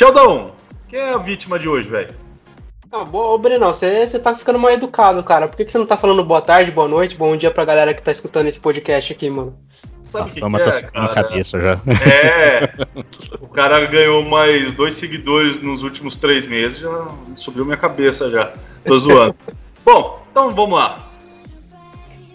Sheldon, quem é a vítima de hoje, velho? Ah, boa, ô Brenão, você tá ficando mal educado, cara. Por que, você não tá falando boa tarde, boa noite, bom dia pra galera que tá escutando esse podcast aqui, mano? Sabe o que, Fama que tá é, cara? cabeça já. É, o cara ganhou mais dois seguidores nos últimos três meses, já subiu minha cabeça já. Tô zoando. Bom, então vamos lá.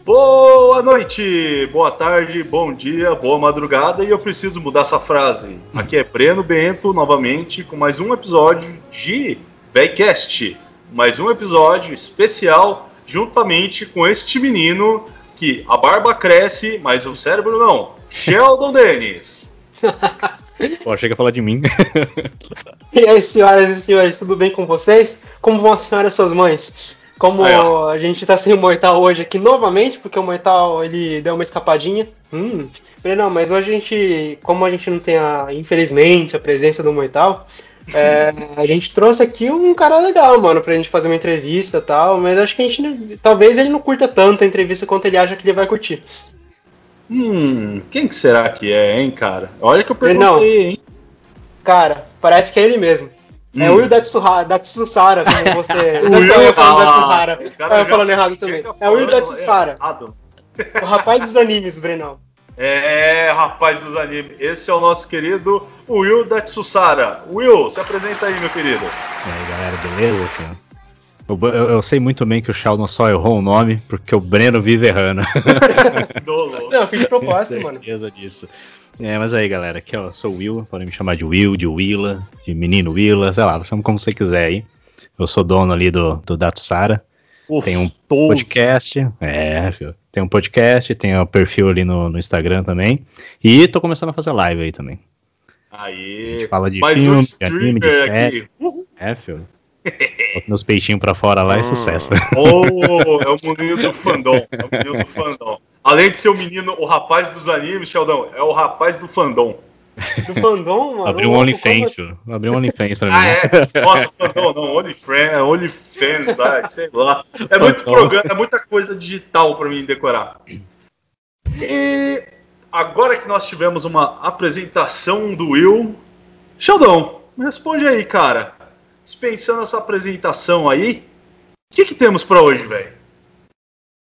Boa noite, boa tarde, bom dia, boa madrugada e eu preciso mudar essa frase. Aqui é Breno Bento novamente com mais um episódio de Baycast, mais um episódio especial juntamente com este menino que a barba cresce, mas o cérebro não. Sheldon Dennis. Pô, chega a falar de mim. E aí, senhoras e senhores, tudo bem com vocês? Como vão as senhoras e suas mães? Como Aí, a gente tá sem o Mortal hoje aqui novamente, porque o Mortal ele deu uma escapadinha. Hum, não, mas hoje a gente, como a gente não tem a, infelizmente, a presença do Mortal, é, a gente trouxe aqui um cara legal, mano, pra gente fazer uma entrevista e tal, mas acho que a gente, não- talvez ele não curta tanto a entrevista quanto ele acha que ele vai curtir. Hum, quem que será que é, hein, cara? Olha que eu Não. perguntei, hein? Cara, parece que é ele mesmo. É Hum. o Will Datsuhara, Datsusara, como você. O Will- eu falando Datsuhara. Ah, eu já falando errado também. É o Will Datsusara, o rapaz dos animes, Brenão. É, rapaz dos animes. Esse é o nosso querido Will Datsusara. Will, se apresenta aí, meu querido. E aí, galera, beleza? Eu, eu- eu sei muito bem que o Sheldon só errou o nome porque o Breno vive errando. Não, eu fiz de propósito, mano. certeza disso. É, mas aí, galera, aqui ó, eu sou o Will, podem me chamar de Will, de Willa, de menino Willa, sei lá, chama como você quiser aí. Eu sou dono ali do, do Datsara. Tem um podcast, é, filho. Tem um podcast, tem o perfil ali no, no Instagram também. E tô começando a fazer live aí também. A Aí. gente fala de Mais um filme, de anime, de série. aqui. É, filho. Bota meus peitinhos pra fora lá é sucesso. Oh, é o menino do fandom. É o menino do fandom. Além de ser o menino, o rapaz dos animes, Sheldon, é o rapaz do fandom. Do fandom, mano. Abriu um OnlyFans, como. Abriu um OnlyFans pra mim. Ah, é? Nossa, fandom, não, OnlyFans, OnlyFans, ai, sei lá. É muito programa, é muita coisa digital pra mim decorar. E agora que nós tivemos uma apresentação do Will, Sheldon, me responde aí, cara. Dispensando essa apresentação aí, o que, que temos pra hoje, velho?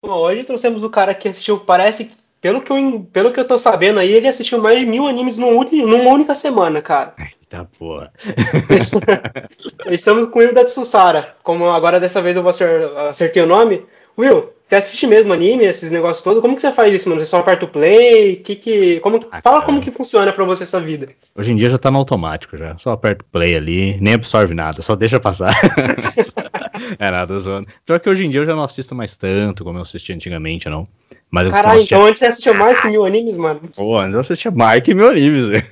Bom, hoje trouxemos o cara que assistiu, parece, pelo que, eu, pelo que eu tô sabendo aí, ele assistiu mais de mil animes num numa única semana, cara. Eita porra. Estamos com o Will Datsusara. Como agora dessa vez eu vou acer- acertei o nome. Will, você assiste mesmo anime, esses negócios todos? Como que você faz isso, mano? Você só aperta o play? Que que, como, Ah, fala cara. como que funciona pra você essa vida. Hoje em dia já tá no automático já. Só aperta o play ali, nem absorve nada, só deixa passar. é nada, zoando. Pior que hoje em dia eu já não assisto mais tanto como eu assistia antigamente, não. Mas Caralho, assistia... então antes você assistia mais que mil animes, mano? Pô, antes eu assistia mais que meu animes, velho.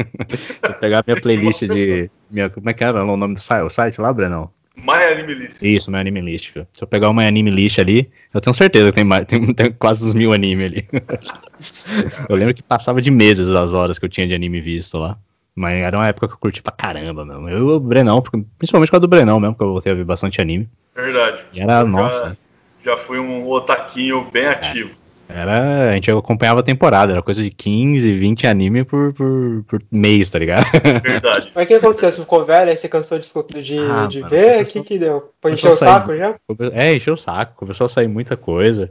Eu pegar minha playlist de. Minha, como é que era o nome do site lá, Brenão? My Anime List. Isso, meu anime list. Se eu pegar uma anime list ali, eu tenho certeza que tem, mais, tem, tem quase uns mil anime ali. eu lembro que passava de meses as horas que eu tinha de anime visto lá. Mas era uma época que eu curti pra caramba, mesmo. Eu e o Brenão, principalmente com a do Brenão mesmo, que eu voltei a ver bastante anime. Verdade. E era, Já- nossa, Já fui um otaquinho bem ativo. Era. A gente acompanhava a temporada, era coisa de 15, 20 anime por, por, por mês, tá ligado? Verdade. Mas o que aconteceu? Você ficou velho, aí você cansou de, de, Ah, de mano, ver? O que que deu? Foi encher o saco já? É, encheu o saco, começou a sair muita coisa.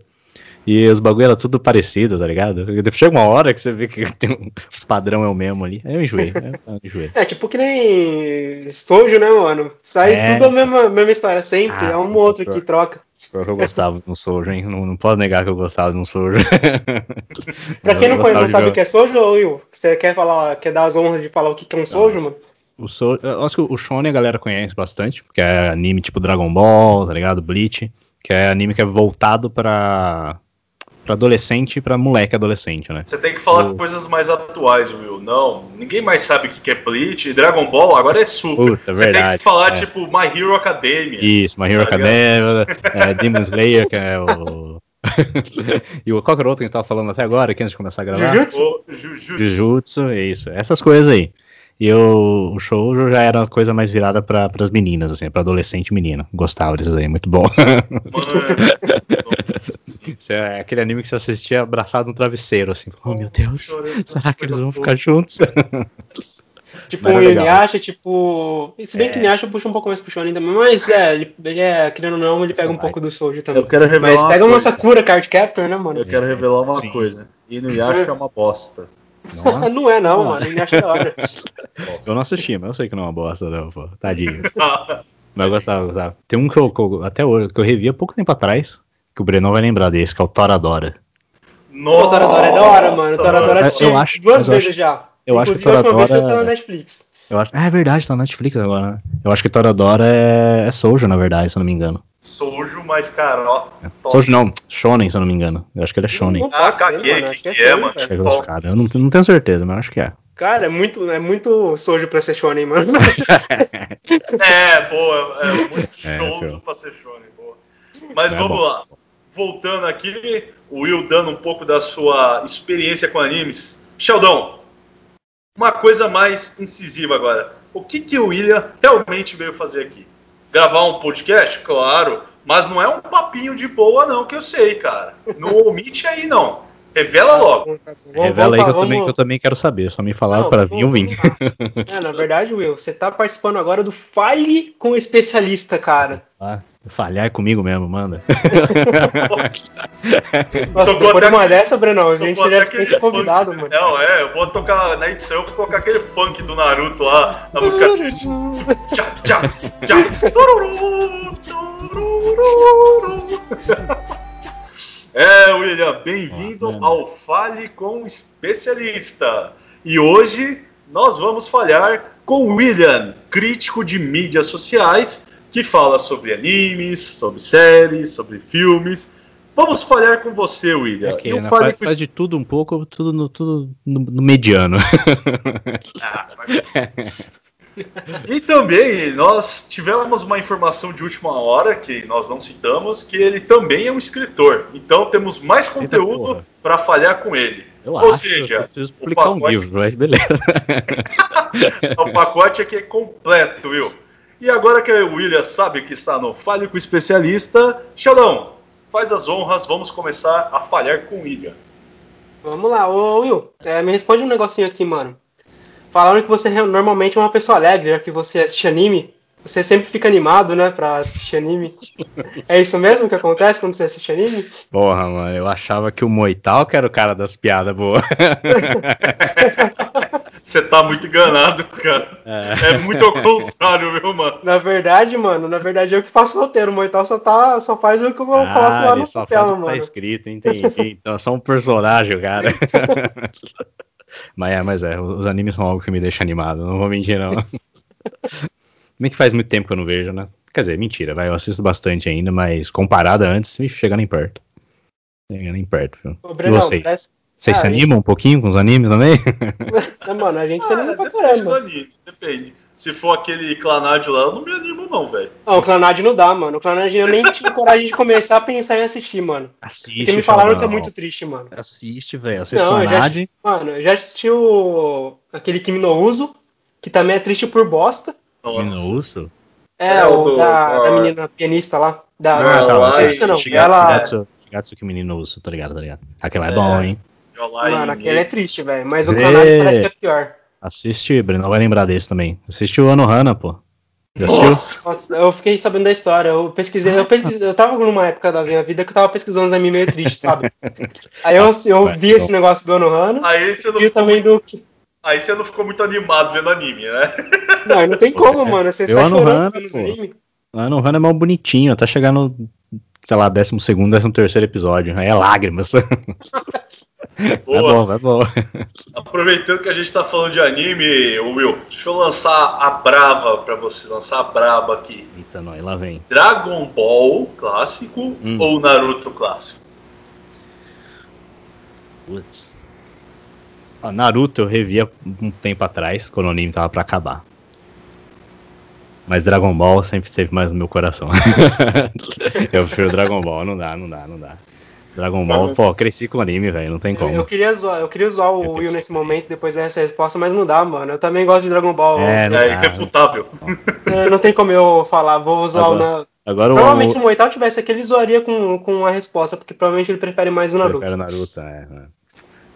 E os bagulho era tudo parecido, tá ligado? Chega uma hora que você vê que tem um o padrão é o mesmo ali. Aí eu enjoei, né? eu enjoei. É, tipo que nem Estojo, né, mano? Sai É. tudo a mesma, mesma história, sempre. Ah, é um ou outro que troca. Pior que eu gostava de um Sojo, hein? Não, não posso negar que eu gostava de um Sojo. Pra quem não, conhece, não sabe o que é Sojo, Will, você quer falar, quer dar as honras de falar o que é um Sojo, mano? O Sojo, eu acho que o Shonen a galera conhece bastante, porque é anime tipo Dragon Ball, tá ligado? Bleach, que é anime que é voltado pra, pra adolescente e pra moleque adolescente, né? Você tem que falar O- coisas mais atuais, Will. Não, ninguém mais sabe o que é Bleach e Dragon Ball, agora é Super. Puta, Você tem que falar, é. tipo, My Hero Academia. Isso, My Hero Tá Academia, é, Demon Slayer, que é o. e o qual que era o outro que a gente tava falando até agora, aqui antes de começar a gravar? Jujutsu? Jujutsu. Jujutsu, é isso. Essas coisas aí. E o, o shoujo já era uma coisa mais virada para as meninas, assim, para adolescente e menina. Gostava desses aí, muito bom. Mano, Isso é aquele anime que você assistia abraçado no travesseiro, assim. Oh, meu Deus, chorando, será que eles coisa vão ficar juntos? Tipo um Inuyasha, tipo. Se bem é. que Inuyasha puxa um pouco mais pro Shonen também, mas é, ele, ele é, querendo ou não, ele pega um pouco do Soji também. Eu quero revelar mas pega uma Sakura Card Captor, né, mano? Eu quero revelar uma Sim. coisa. Inuyasha é uma bosta. Não, não é não, mano. Inuyasha é da hora. Eu não assisti, mas eu sei que não é uma bosta, não, pô. Tadinho. mas eu gostava, gostava. Tem um que eu, que eu, até hoje, que eu revi há pouco tempo atrás, que o Brenão vai lembrar desse, que é o Toradora. Nossa, o Toradora é da hora, mano. O Toradora assisti eu acho, duas vezes acho, já. Eu Inclusive, acho que Toradora... a última vez foi pela Netflix. Eu acho... Ah, é verdade, tá na Netflix agora. Né? Eu acho que Toradora é, é Sojo, na verdade, se eu não me engano. Sojo, mas, cara, ó. É. Sojo não, Shonen, se eu não me engano. Eu acho que ele é Shonen. Não, não ah, caguei, que, que, é, é, mano. É cara, eu não, não tenho certeza, mas acho que é. Cara, é muito, é muito Sojo pra ser Shonen, mano. é, boa, é muito é, pra ser Shonen, boa. Mas é vamos bom. lá. Voltando aqui, o Will dando um pouco da sua experiência com animes. Sheldon, uma coisa mais incisiva agora. O que, que o William realmente veio fazer aqui? Gravar um podcast? Claro, mas não é um papinho de boa, não, que eu sei, cara. Não omite aí, não. Revela logo. Revela aí que eu, também, que eu também quero saber. Só me falar para vir, eu vim. É, na verdade, Will, você tá participando agora do Fale com o Especialista, cara. Ah, falhar é comigo mesmo, manda. Nossa, depois de uma dessa, Brenão, a gente seria dispensa convidado, mano. Não, é, eu vou tocar na edição, eu vou colocar aquele funk do Naruto lá, na música. tchá, tchá, tchá. É, William, bem-vindo ah, ao Fale com Especialista. E hoje nós vamos falhar com William, crítico de mídias sociais, que fala sobre animes, sobre séries, sobre filmes. Vamos falhar com você, William. Okay, eu faz, com... de tudo um pouco, tudo no, tudo no, no mediano. Ah, mas... E também nós tivemos uma informação de última hora que nós não citamos, que ele também é um escritor. Então temos mais conteúdo para falhar com ele. Eu Ou acho, seja, preciso publicar pacote... um livro, mas beleza. o pacote aqui é completo, Will. E agora que o William sabe que está no Fale com o Especialista, Xalão, faz as honras, vamos começar a falhar com o William. Vamos lá, ô Will, é, me responde um negocinho aqui, mano. Falaram que você normalmente é uma pessoa alegre, já que você assiste anime. Você sempre fica animado, né, pra assistir anime. É isso mesmo que acontece quando você assiste anime? Porra, mano, eu achava que o Moital que era o cara das piadas boas. Você tá muito enganado, cara. É, é muito ao contrário, viu, mano? Na verdade, mano, na verdade eu que faço o roteiro. O Moital só, tá, só faz o que eu ah, coloco lá no só papel, faz o que tá mano. tá escrito, entendi. Então, só um personagem, cara. Mas é, mas é, os animes são algo que me deixa animado, não vou mentir, não. Bem que faz muito tempo que eu não vejo, né? Quer dizer, mentira, vai, eu assisto bastante ainda, mas comparada antes, me chega nem perto. Chega nem perto, viu? Ô, Breno, e vocês? Parece... Vocês ah, se animam gente... um pouquinho com os animes também? Não, mano, a gente ah, se anima pra caramba. Depende, depende. Se for aquele Clanádio lá, eu não me animo, não, velho. Não, o Clanádio não dá, mano. O Clanádio eu nem tive coragem de começar a pensar em assistir, mano. Assiste, Porque me falaram que é muito triste, mano. Assiste, velho. Assiste não, Clanádio. Já, mano, eu já assisti o... aquele Kimi no Uso, que também é triste por bosta. Kimi no Uso? É, é o, do, da, da menina pianista lá. Da, ah, da, tá, não. Shigatsu, ela... Shigatsu, Kimi no Uso, tá ligado, tá ligado. Aquela é, é bom, hein? Mano, aquele é triste, velho. Mas o Clanádio parece que é pior. Assiste, Breno, vai lembrar desse também. Assiste o Ano Hana, pô. Nossa, Nossa, eu fiquei sabendo da história. Eu pesquisei, eu pesquisei, eu tava numa época da minha vida que eu tava pesquisando os anime meio triste, sabe? Aí eu, eu vi esse negócio do Ano Hana. Aí você não também do Aí você não ficou muito animado vendo anime, né? Não, não tem como, mano. Você sai chorando vendo anime. O Ano Hana é mal bonitinho, até chegar no, sei lá, 12 segundo, 13 terceiro episódio. Aí é lágrimas. Boa. É bom, é bom. Aproveitando que a gente tá falando de anime, Will, deixa eu lançar a brava pra você, lançar a braba aqui. Eita, nós, lá vem. Dragon Ball clássico hum. ou Naruto clássico? Putz. Ah, Naruto eu revia um tempo atrás, quando o anime tava pra acabar. Mas Dragon Ball sempre esteve mais no meu coração. eu prefiro Dragon Ball, não dá, não dá, não dá. Dragon Ball, pô, cresci com o anime, velho, não tem como. Eu, eu, queria zoar, eu queria zoar o Will nesse momento, depois dessa resposta, mas não dá, mano. Eu também gosto de Dragon Ball. É, não é irrefutável. É, não tem como eu falar, vou zoar agora, o agora Provavelmente o... no Moital tivesse aquele zoaria com, com a resposta, porque provavelmente ele prefere mais o Naruto. Prefere Naruto, é.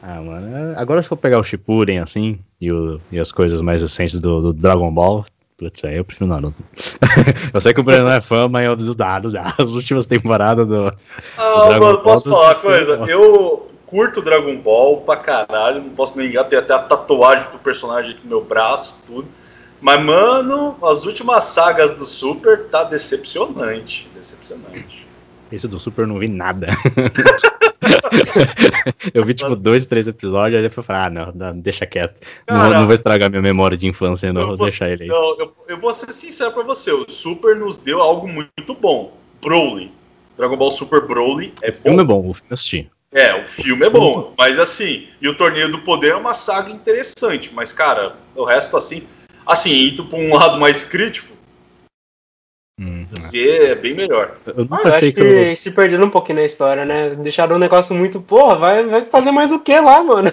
Ah, mano, agora se for pegar o Shippuden, assim, e, o, e as coisas mais recentes do, do Dragon Ball, putz, aí eu prefiro Naruto. eu sei que o Breno é fã, mas eu do dado já, as últimas temporadas do. Ah, do mano, posso falar uma coisa? Eu curto Dragon Ball pra caralho, não posso negar, tem até a tatuagem do personagem aqui no meu braço, tudo. Mas, mano, as últimas sagas do Super tá decepcionante. Decepcionante. Esse do Super eu não vi nada. eu vi tipo dois, três episódios, aí depois eu falei, ah, não, não deixa quieto. Cara, não, não, vou estragar minha memória de infância, não, vou, vou deixar ele aí. Não, eu, eu, vou ser sincero pra você, o Super nos deu algo muito bom. Broly. Dragon Ball Super Broly é o filme é bom, o filme eu assisti. É, o filme é bom, mas assim, e o Torneio do Poder é uma saga interessante, mas cara, o resto assim, Assim, indo para um lado mais crítico, hum, Z é bem melhor. Eu, ah, eu acho que, que se perderam um pouquinho na história, né? Deixaram um negócio muito, porra, vai, vai fazer mais o que lá, mano?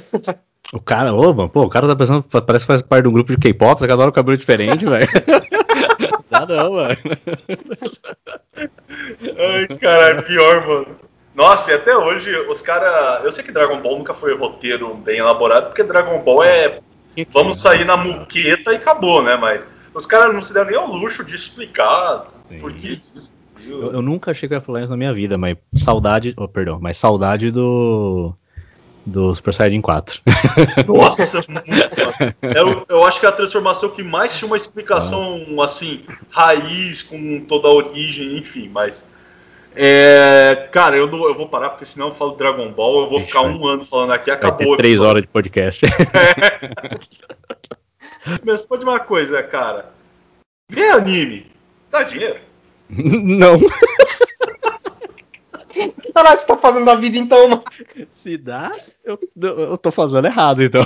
O cara, ô, mano, pô, o cara tá pensando, parece que faz parte de um grupo de K-pop, tá cada hora o cabelo diferente, velho. Dá não, mano. Ai, cara, pior, mano. Nossa, e até hoje os caras. Eu sei que Dragon Ball nunca foi roteiro bem elaborado, porque Dragon Ball é Vamos sair na muqueta e acabou, né? Mas os caras não se deram nem ao luxo de explicar por que eu, eu, nunca achei que eu ia falar isso na minha vida, mas saudade. Oh, perdão, mas saudade do. Do Super Saiyajin 4. Nossa, eu, eu acho que é a transformação que mais tinha uma explicação ah. assim, raiz, com toda a origem, enfim, mas é, cara, eu, não, eu vou parar porque senão eu falo Dragon Ball, eu vou Ixi, ficar um ano falando aqui, acabou. três horas de podcast. É. Mas pode uma coisa, cara. Vê anime. Dá dinheiro? Não. Caralho, você tá fazendo da vida então, mano. Se dá, eu, eu tô fazendo errado, então.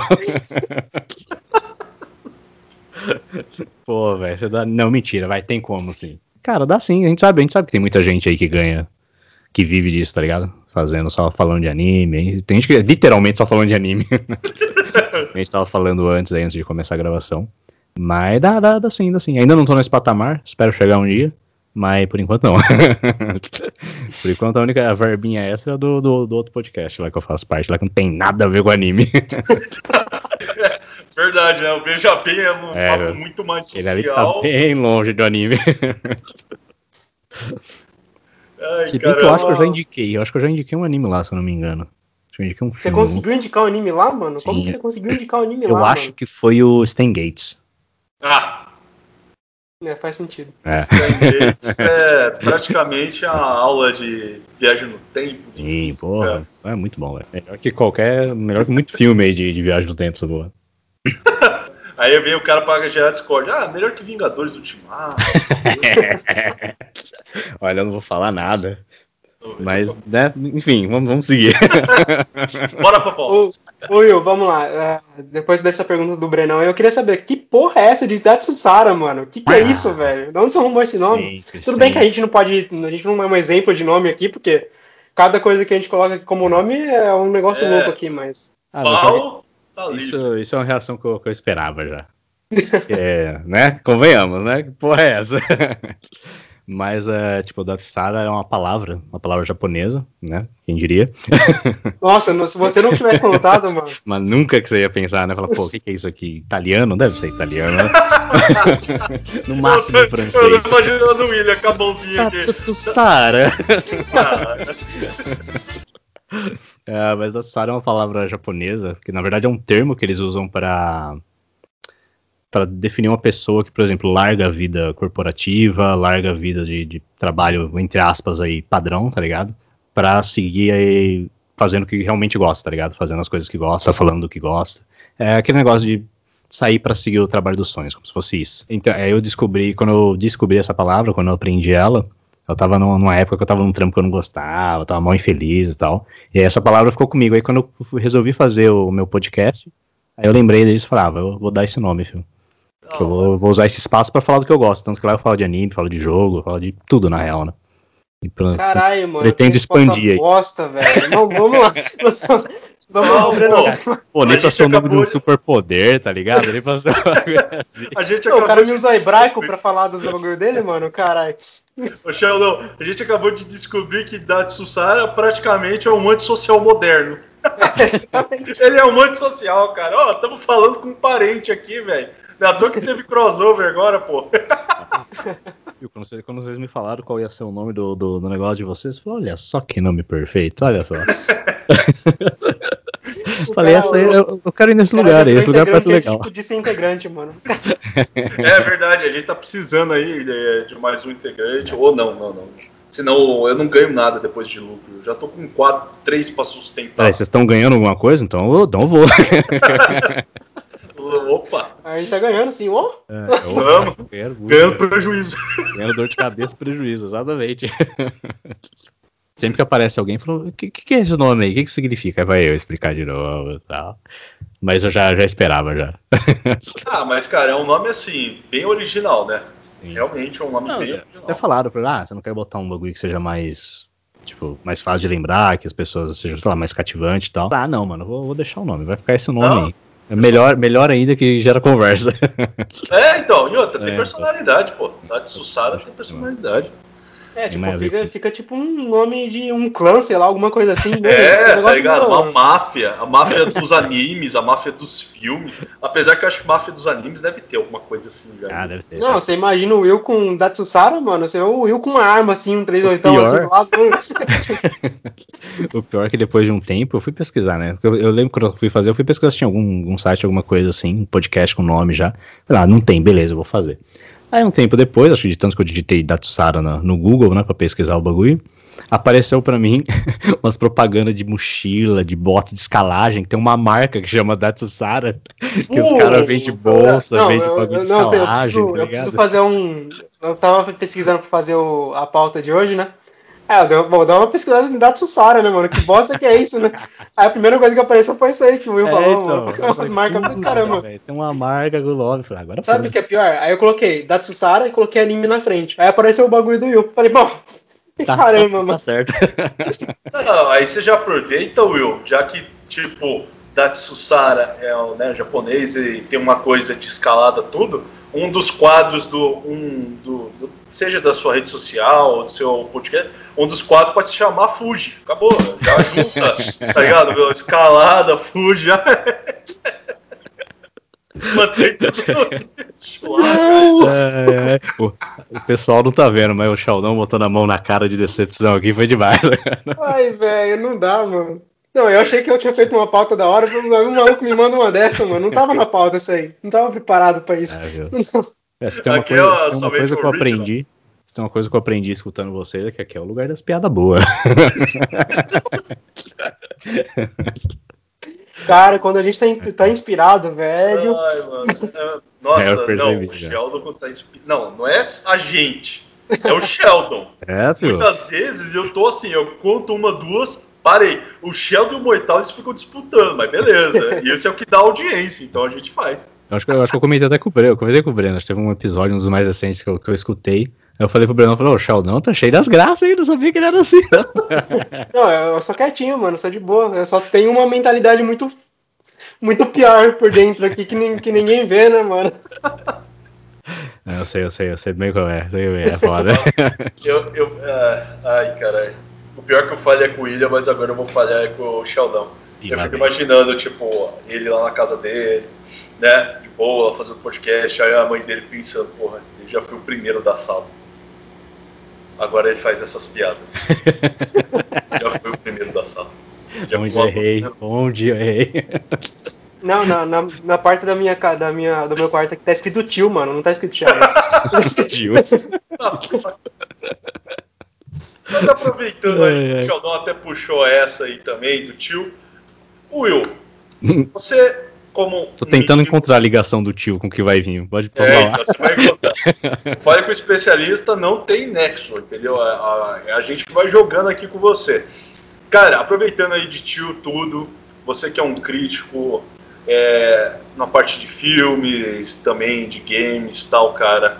Pô, velho, você dá. Não, mentira, vai, tem como sim. Cara, dá sim, a gente sabe, a gente sabe que tem muita gente aí que ganha, que vive disso, tá ligado? Fazendo só falando de anime. Tem gente que é literalmente só falando de anime. a gente tava falando antes aí, antes de começar a gravação. Mas dá, dá, dá sim, dá sim. Ainda não tô nesse patamar, espero chegar um dia. Mas por enquanto não. por enquanto a única verbinha extra é do, do, do, outro podcast lá que eu faço parte, lá que não tem nada a ver com anime. Verdade, né? O Benjamin é um é, papo muito mais social. Ele ali tá bem longe do anime. Ai, se bem que eu acho que eu já indiquei. Eu acho que eu já indiquei um anime lá, se eu não me engano. Um você conseguiu indicar um anime lá, mano? Sim. Como que você conseguiu indicar um anime eu lá? Eu acho mano? que foi o Stan Gates. Ah! É, faz sentido. É. Stan Gates é praticamente a aula de viagem no tempo. Sim, porra. É. é muito bom, velho. Melhor que qualquer. Melhor que muito filme aí de, de viagem no tempo, essa boa. Aí vem o cara para gerar Discord. Ah, melhor que Vingadores Ultimato. Olha, eu não vou falar nada. Mas, né, enfim, vamos, vamos seguir. Bora, Popó. Ô, Will, vamos lá. Uh, depois dessa pergunta do Brenão, eu queria saber que porra é essa de Datsusara, mano? O que, que é ah, é isso, velho? De onde você arrumou esse nome? Sempre, Tudo bem que a gente não pode. A gente não é um exemplo de nome aqui, porque cada coisa que a gente coloca aqui como nome é um negócio é. louco aqui, mas. Ah, Pau, Tá isso, isso é uma reação que eu, que eu esperava já. é, né? Convenhamos, né? Que porra é essa? Mas, é, tipo, Datsara é uma palavra, uma palavra japonesa, né? Quem diria? Nossa, se você não tivesse contado, mano. Mas nunca que você ia pensar, né? Falar, pô, o que, que é isso aqui? Italiano? Deve ser italiano, né? no máximo eu, francês. Eu tô imaginando o William com a mãozinha aqui. Datsara. É, mas Datsara é uma palavra japonesa, que na verdade é um termo que eles usam para para definir uma pessoa que, por exemplo, larga a vida corporativa, larga a vida de, de trabalho, entre aspas, aí, padrão, tá ligado? Pra seguir aí fazendo o que realmente gosta, tá ligado? Fazendo as coisas que gosta, falando do que gosta. É aquele negócio de sair para seguir o trabalho dos sonhos, como se fosse isso. Então, aí eu descobri, quando eu descobri essa palavra, quando eu aprendi ela, eu tava numa época que eu tava num trampo que eu não gostava, eu tava mal infeliz e tal. E aí essa palavra ficou comigo. Aí quando eu resolvi fazer o meu podcast, aí eu lembrei disso e falava, ah, eu vou dar esse nome, filho. Que eu vou, vou, usar esse espaço para falar do que eu gosto. Tanto que lá eu falo de anime, falo de jogo, falo de tudo, na real, né? Pra, Caralho, mano. Pretendo expandir aí. Bosta, velho. Não, vamos lá. Vamos lá, Breno. Pô, nem pra ser o nome de um superpoder, tá ligado? Nem pra ser assim. a gente o cara me usa hebraico pra falar dos bagulho dele, mano. Caralho. Ô, Sheldon, a gente acabou de descobrir que Datsusara praticamente é um antissocial moderno. Ele é um monte social, cara. Ó, oh, estamos falando com um parente aqui, velho. Não é à toa que teve crossover agora, pô. Quando vocês, quando vocês me falaram qual ia ser o nome do, do, do negócio de vocês, eu falei, olha só que nome perfeito, olha só. Falei, cara, essa aí, eu, eu, quero ir nesse lugar esse lugar parece legal. É tipo de ser integrante, mano. é verdade, a gente tá precisando aí de, de mais um integrante, ou não, não, não. Senão eu não ganho nada depois de lucro. Eu já tô com quatro, três pra sustentar. É, vocês estão ganhando alguma coisa? Então eu não vou. Opa! A gente tá ganhando, sim, ó. É, Vamos. Ganhando prejuízo. Ganhando dor de cabeça e prejuízo, exatamente. Sempre que aparece alguém falando, o que, que, é esse nome aí? O que, que significa? Aí vai eu explicar de novo e tal. Mas eu já, já esperava já. ah, mas cara, é um nome assim, bem original, né? Sim. Realmente é um nome não, bem original. Até falaram pra ah, você não quer botar um bagulho que seja mais. Tipo, mais fácil de lembrar, que as pessoas sejam, sei lá, mais cativante e tal. Ah, não, mano, vou, vou deixar o nome, vai ficar esse nome não. aí. É melhor, melhor ainda que gera conversa. É, então, e outra, tem é, personalidade, pô. Tati Sussara tem personalidade. É, tipo, fica, fica, tipo um nome de um clã, sei lá, alguma coisa assim. Né? É, um tá ligado? Uma máfia. A máfia dos animes, a máfia dos filmes. Apesar que eu acho que a máfia dos animes deve ter alguma coisa assim, já. Ah, deve ter. Não, você imagina o Will com Datsusara, mano. Você vê o Will com uma arma, assim, um 38 pior... assim, lá. o pior é que depois de um tempo eu fui pesquisar, né? Eu, eu lembro quando eu fui fazer, eu fui pesquisar se tinha algum, algum site, alguma coisa assim, um podcast com nome já. Falei, ah, não tem, beleza, eu vou fazer. Aí um tempo depois, acho que de tanto que eu digitei Datsara no, no Google, né, pra pesquisar o bagulho, apareceu para mim umas propagandas de mochila, de bota de escalagem, que tem uma marca que chama Datsusara, que os caras vendem bolsa, não, vendem bagulho de escalagem. Eu preciso, tá eu preciso fazer um. Eu tava pesquisando pra fazer o, a pauta de hoje, né? É, eu vou dar uma pesquisada em Datsusara, né, mano? Que bosta que é isso, né? Aí a primeira coisa que apareceu foi isso aí que o Will é, falou, então, mano. Umas marcas do caramba. Véio, tem uma marca do Love, agora Sabe o que é pior? Aí eu coloquei Datsusara e coloquei anime na frente. Aí apareceu o bagulho do Will. Falei, bom, tá, caramba, tá, mano. Tá certo. Não, aí você já aproveita, Will, já que, tipo, Datsusara é o né, japonês e tem uma coisa de escalada tudo, um dos quadros do, um, do, do seja da sua rede social ou do seu podcast, um dos quatro pode se chamar Fuji. Acabou, já junta, tá ligado? Escalada, Fuji. Mantém tudo. É, é, o, o, pessoal não tá vendo, mas o Sheldon botando a mão na cara de decepção aqui foi demais. Ai, velho, não dá, mano. Não, eu achei que eu tinha feito uma pauta da hora, um maluco me manda uma dessa, mano. Não tava na pauta isso aí. Não tava preparado pra isso. É, tem uma coisa, é tem uma coisa que eu aprendi. Tem uma coisa que eu aprendi escutando vocês, é que aqui é o lugar das piadas boas. Cara, quando a gente tá, tá inspirado, velho. Ai, mano. É, nossa, é, não, o Sheldon tá inspirado. Não, não é a gente. É o Sheldon. É, filho. Muitas vezes eu tô assim, eu conto uma, duas, parei. O Sheldon e o Moital eles ficam disputando, mas beleza. e esse é o que dá audiência, então a gente faz. Eu acho que eu, acho que eu comentei até com o Breno. Eu comentei com o Breno. Acho que teve um episódio, um dos mais recentes que eu, que eu escutei eu falei pro Breno, falou, o Sheldon tá cheio das graças aí, não sabia que ele era assim. Não, eu sou quietinho, mano, sou de boa. Eu só tenho uma mentalidade muito, muito pior por dentro aqui que, que ninguém vê, né, mano? Eu sei, eu sei, eu sei bem qual é, sei bem, é foda. eu, eu, uh, ai, caralho. O pior que eu falei é com o William, mas agora eu vou falhar é com o Sheldon. E eu fico bem. imaginando, tipo, ele lá na casa dele, né, de boa, fazendo podcast, aí a mãe dele pensando, porra, ele já foi o primeiro da sala. Agora ele faz essas piadas. Já foi o primeiro da sala. Já onde errei? Onde errei? Não, na, na, na, parte da minha, da minha, do meu quarto aqui tá escrito tio, mano. Não tá escrito Thiago. tio. Mas aproveitando aí, o Sheldon até puxou essa aí também, do tio. Will, você como. Tô tentando encontrar a ligação do tio com o que vai vir. Pode é, falar. Então você vai encontrar. Fale com o especialista, não tem nexo, entendeu? A, a, a, gente vai jogando aqui com você. Cara, aproveitando aí de tio tudo, você que é um crítico é, na parte de filmes, também de games tal, cara.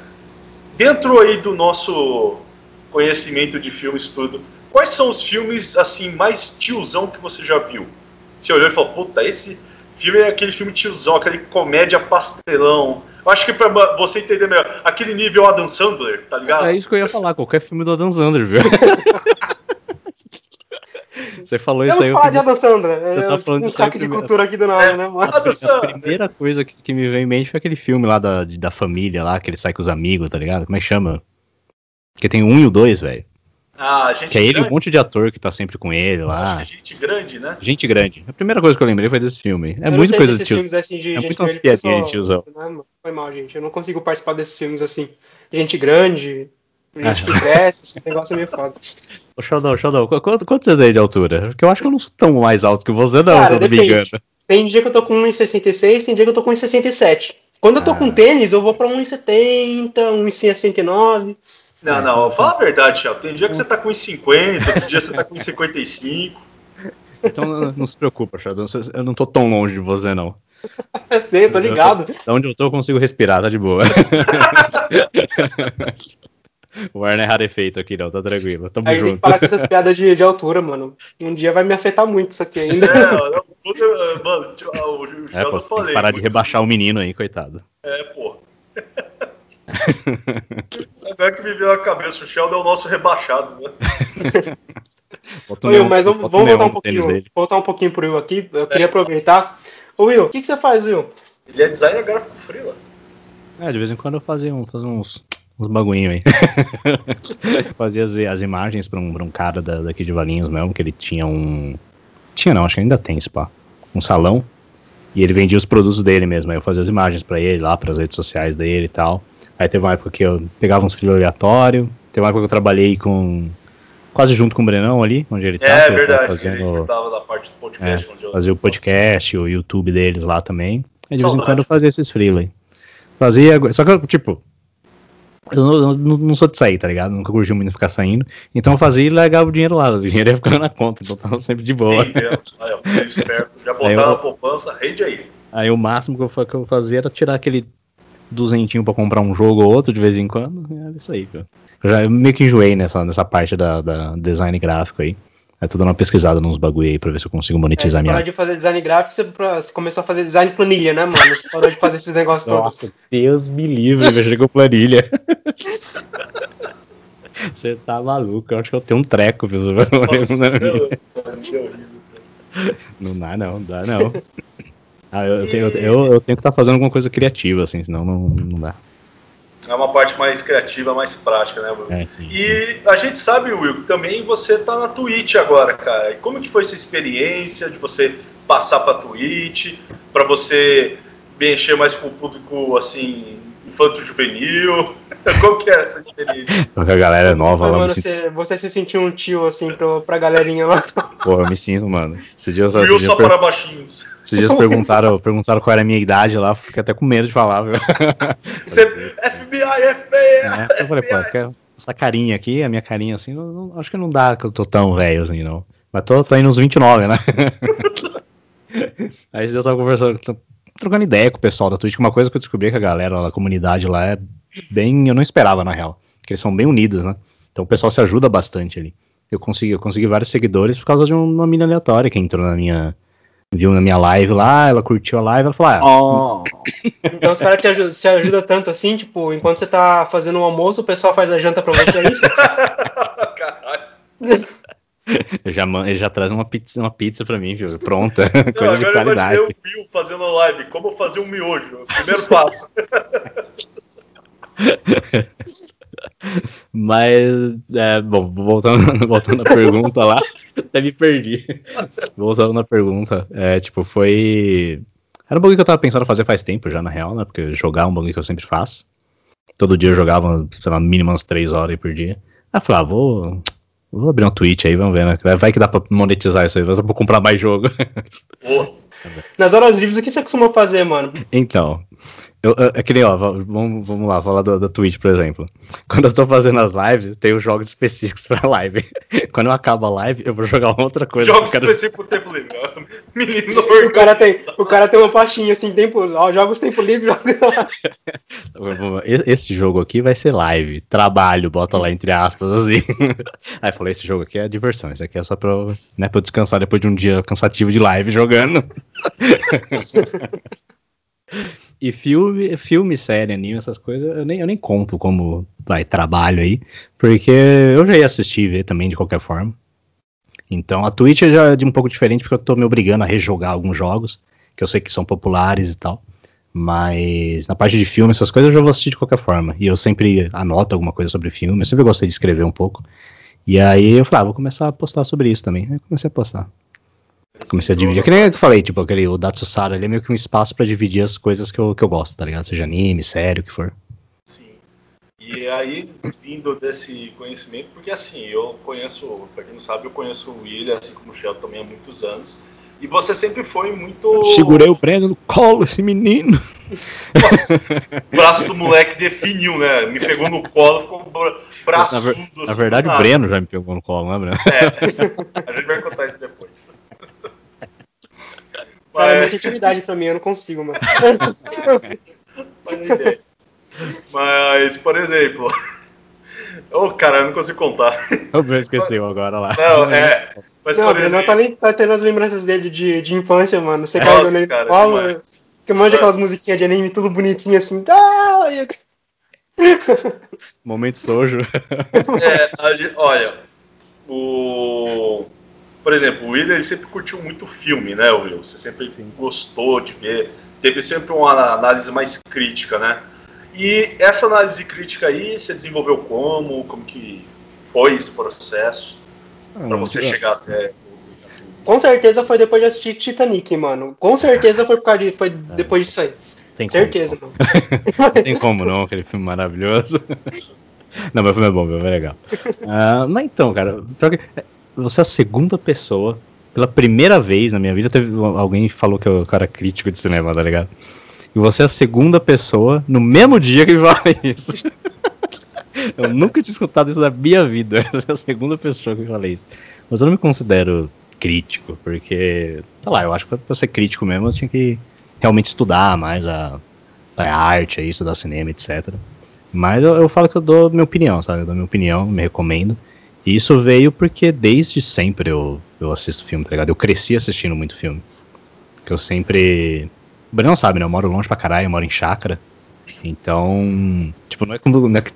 Dentro aí do nosso conhecimento de filmes tudo, quais são os filmes assim mais tiozão que você já viu? Você olhou e falou, puta, esse Filme é aquele filme tiozão, aquele comédia pastelão. Eu acho que pra você entender melhor, aquele nível Adam Sandler, tá ligado? É isso que eu ia falar, qualquer filme do Adam Sandler, viu? Você falou isso aí. Eu falar de Adam Sandler. Eu tá um saque de cultura aqui do nada, né, mano? A, a primeira coisa que, que, me veio em mente foi aquele filme lá da, da família lá, que ele sai com os amigos, tá ligado? Como é que chama? Que tem um e o dois, velho. Ah, gente Que é ele grande. um monte de ator que tá sempre com ele lá. Acho que é gente grande, né? Gente grande. A primeira coisa que eu lembrei foi desse filme. É muita coisa desse filmes assim de é gente muito piadinha de tiozão. Foi mal, gente. Eu não consigo participar desses filmes assim. Gente grande, gente que cresce, esse negócio é meio foda. Ô, Sheldon, Sheldon, quanto, quanto você tem de altura? Porque eu acho que eu não sou tão mais alto que você, não, Cara, se eu não me engano. Tem dia que eu tô com 1,66, tem dia que eu tô com 1,67. Quando eu tô ah. com tênis, eu vou pra 1,70, 1,69. Não, não, fala a verdade, Sheldon. Tem dia que você tá com 1,50, outro dia você tá com 55. Então não se preocupa, Sheldon. Eu não tô tão longe de você, não. Eu sei, tô ligado. Da onde eu tô, eu consigo respirar, tá de boa. O Warner é rarefeito aqui, não, tá tranquilo. Tamo Aí junto. Tem que parar com essas piadas de, de, altura, mano. Um dia vai me afetar muito isso aqui ainda. É, não, mano, o, o, é, pô, falei, tem que parar de rebaixar o menino aí, coitado. É, pô. Agora que me veio a cabeça, o Sheldon é o nosso rebaixado, né? Will, mas vamos, vamos voltar um pouquinho, voltar um pouquinho pro Will aqui. Eu queria aproveitar. Ô Will, o que, que você faz, Will? Ele é designer gráfico freela. É, de vez em quando eu fazia um, fazia uns uns bagulhinhos aí. Fazia as, as imagens pra um, pra um cara da, daqui de Valinhos mesmo, que ele tinha um. Tinha não, acho que ainda tem, spa. Um salão. E ele vendia os produtos dele mesmo. Aí eu fazia as imagens para ele lá, pras redes sociais dele e tal. Aí teve uma época que eu pegava uns filhos aleatórios. Teve uma época que eu trabalhei com. Quase junto com o Brenão ali, onde ele tá. É verdade, fazendo, da parte do podcast. É, fazia o podcast, o YouTube deles lá também. Aí de vez em quando eu fazia esses freela Fazia. Só que, tipo, eu não, não, não, sou de sair, tá ligado? Nunca curti muito ficar saindo. Então eu fazia e largava o dinheiro lá. O dinheiro ia ficando na conta, então tava sempre de boa. Aí, esperto. Já botaram a poupança, rende aí. Aí o máximo que eu, que eu fazia era tirar aquele duzentinho pra comprar um jogo ou outro de vez em quando. É isso aí, cara. Eu já meio que enjoei nessa, nessa parte da, da design gráfico aí. Tô dando uma pesquisada nos bagulho aí pra ver se eu consigo monetizar é, minha. Você parou de fazer design gráfico, você, você, começou a fazer design planilha, né, mano? Você parou de fazer esses negócios Nossa, todos. Deus me livre, mexer com planilha. Você tá maluco, eu acho que eu tenho um treco, viu? Nossa, não dá não, não dá não. Ah, eu, eu, tenho, eu, eu tenho que estar tá fazendo alguma coisa criativa, assim, senão não, não dá. É uma parte mais criativa, mais prática, né, Will? É, sim, e sim. a gente sabe, Will, que também você tá na Twitch agora, cara. E como que foi essa experiência de você passar pra Twitch, para você mexer mais com o público, assim, infanto-juvenil? Como que é essa experiência? Porque a galera é nova lá. Mano, você, você se sentiu um tio, assim, pro, pra galerinha lá? Porra, eu me sinto, mano. Esse dia, Will só per... para baixinhos. Esses dias perguntaram, perguntaram qual era a minha idade lá, fiquei até com medo de falar. Viu? Você, FBI, FBI! É, eu falei, pô, essa carinha aqui, a minha carinha assim, não, não, acho que não dá que eu tô tão velho assim, não. Mas tô, tô indo uns 29, né? Aí eu tava conversando, trocando ideia com o pessoal da Twitch, que uma coisa que eu descobri que a galera, a comunidade lá é bem. Eu não esperava, na real. Que eles são bem unidos, né? Então o pessoal se ajuda bastante ali. Eu consegui, eu consegui vários seguidores por causa de uma mina aleatória que entrou na minha, viu na minha live lá, ela curtiu a live, ela falou, ah, oh. Então os caras te ajudam, te ajudam tanto assim, tipo, enquanto você tá fazendo o um almoço, o pessoal faz a janta pra você, é isso? Caralho. Já, ele já traz uma pizza, uma pizza pra mim, viu? Pronta. Não, coisa de qualidade. Eu o Bill fazendo a live, como fazer um miojo. Primeiro passo. Mas, é, bom, voltando, voltando à pergunta lá, até me perdi. Voltando na pergunta, é, tipo, foi. Era um bagulho que eu tava pensando fazer faz tempo já, na real, né? Porque jogar é um bagulho que eu sempre faço. Todo dia eu jogava, sei lá, mínimo umas 3 horas por dia. Aí eu falei, ah, vou, vou abrir um tweet aí, vamos ver, né? Vai que dá pra monetizar isso aí, vai pra comprar mais jogo. Nas horas livres, o que você costuma fazer, mano? Então, eu, é que nem, ó, vamos, vamos lá, falar da, da Twitch, por exemplo. Quando eu tô fazendo as lives, tem os jogos específicos pra live. Quando eu acabo a live, eu vou jogar outra coisa. Jogos quero... específicos pro tempo livre. Menino o cara tem O cara tem uma pastinha assim, tempo, ó, jogos tempo livre, jogos Esse jogo aqui vai ser live, trabalho, bota lá entre aspas, assim. Aí falei, esse jogo aqui é diversão, esse aqui é só pra, né, pra eu descansar depois de um dia cansativo de live jogando. E filme, filme, série, anime, essas coisas, eu nem, eu nem conto como vai, trabalho aí, porque eu já ia assistir e ver também de qualquer forma. Então a Twitch já é de um pouco diferente porque eu tô me obrigando a rejogar alguns jogos, que eu sei que são populares e tal. Mas na parte de filme, essas coisas eu já vou assistir de qualquer forma. E eu sempre anoto alguma coisa sobre filme, eu sempre gostei de escrever um pouco. E aí eu falei, ah, vou começar a postar sobre isso também. Aí comecei a postar. Comecei a dividir. Que nem eu falei, tipo, aquele, o Datsusara ali é meio que um espaço para dividir as coisas que eu, que eu gosto, tá ligado? Seja anime, sério, o que for. E aí, vindo desse conhecimento, porque assim, eu conheço, pra quem não sabe, eu conheço o William, assim como o Shell também há muitos anos. E você sempre foi muito. Eu segurei o Breno no colo, esse menino. Nossa, o braço do moleque definiu, né? Me pegou no colo, ficou braçudo. Na, ver, assim, na verdade, o Breno já me pegou no colo, né, Breno? É, a gente vai contar isso depois. Cara, é muita intimidade pra mim, eu não consigo, mano. Mas, por exemplo. Ô, oh, cara, eu não consigo contar. Eu esqueci agora lá. Não, é. Mas, não, exemplo... tá, nem, tá tendo as lembranças dele de, de infância, mano. Você caiu nele fala, que manja aquelas musiquinhas de anime tudo bonitinho assim. Tá, Momento sojo. É, gente, olha, o por exemplo, o William ele sempre curtiu muito filme, né, Will? Você sempre Sim. gostou de ver, teve sempre uma análise mais crítica, né? E essa análise crítica aí, você desenvolveu como? Como que foi esse processo ah, para você chegar até com certeza foi depois de assistir Titanic, mano. Com certeza foi por causa de, foi é. depois disso aí. Tem certeza, como. mano. Não tem como não, aquele filme maravilhoso. Não, mas o filme é bom, meu, é legal. Uh, mas então, cara, você é a segunda pessoa, pela primeira vez na minha vida, teve alguém falou que eu era crítico de cinema, tá ligado? E você é a segunda pessoa no mesmo dia que fala isso. eu nunca tinha escutado isso na minha vida. Você é a segunda pessoa que fala isso. Mas eu não me considero crítico, porque, sei lá, eu acho que pra ser crítico mesmo eu tinha que realmente estudar mais a, a arte, aí, estudar cinema, etc. Mas eu, eu, falo que eu dou minha opinião, sabe? Eu dou minha opinião, me recomendo. E isso veio porque desde sempre eu, eu assisto filme, tá ligado? Eu cresci assistindo muito filme. Que eu sempre. O Breno sabe, né? Eu moro longe pra caralho, eu moro em chácara. Então, tipo, não é como não é que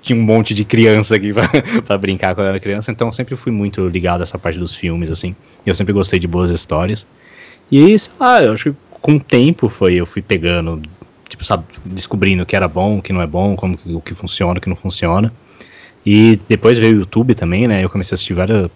tinha um monte de criança aqui pra, pra, brincar quando eu era criança, então eu sempre fui muito ligado a essa parte dos filmes, assim. Eu sempre gostei de boas histórias. E, sei lá, eu acho que com o tempo foi, eu fui pegando, tipo, sabe, descobrindo o que era bom, o que não é bom, como o que funciona, o que não funciona. E depois veio o YouTube também, né? Eu comecei a assistir várias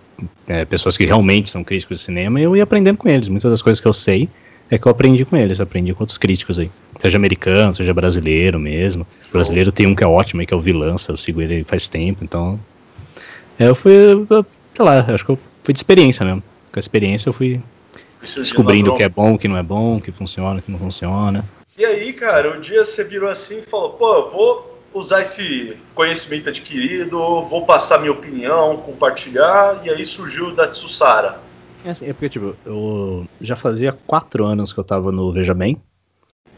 é, pessoas que realmente são críticos de cinema e eu ia aprendendo com eles. Muitas das coisas que eu sei é que eu aprendi com eles, aprendi com outros críticos aí. Seja americano, seja brasileiro mesmo. O brasileiro tem um que é ótimo aí, que é o Vilança, eu sigo ele faz tempo, então. É, eu fui, eu, sei lá, acho que eu fui de experiência mesmo. Com a experiência eu fui descobrindo o que é bom, o que não é bom, o que funciona, o que não funciona. E aí, cara, um dia você virou assim e falou, pô, eu vou usar esse conhecimento adquirido, vou passar minha opinião, compartilhar, e aí surgiu o da Tsussara. É, assim, é porque, tipo, eu já fazia quatro anos que eu tava no Veja Bem,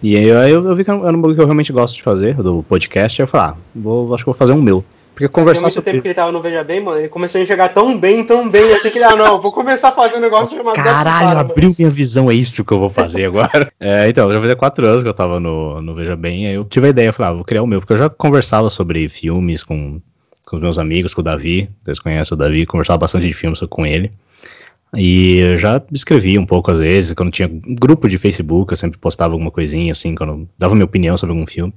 e aí eu, eu vi que era um bagulho que eu realmente gosto de fazer, do podcast, aí eu falei, ah, vou, acho que vou fazer um meu. Porque conversar muito sobre... tempo que ele tava no Veja Bem, mano, ele começou a enxergar tão bem, tão bem, assim que ele, ah, não, vou começar a fazer um negócio chamado Caralho, abriu minha visão, é isso que eu vou fazer agora. é, então, já fazia quatro anos que eu tava no, no Veja Bem, aí eu tive a ideia, falei, ah, vou criar o meu, porque eu já conversava sobre filmes com, com os meus amigos, com o Davi, vocês conhecem o Davi, conversava bastante de filmes com ele. E eu já escrevi um pouco às vezes, quando tinha grupo de Facebook, eu sempre postava alguma coisinha, assim, quando dava minha opinião sobre algum filme.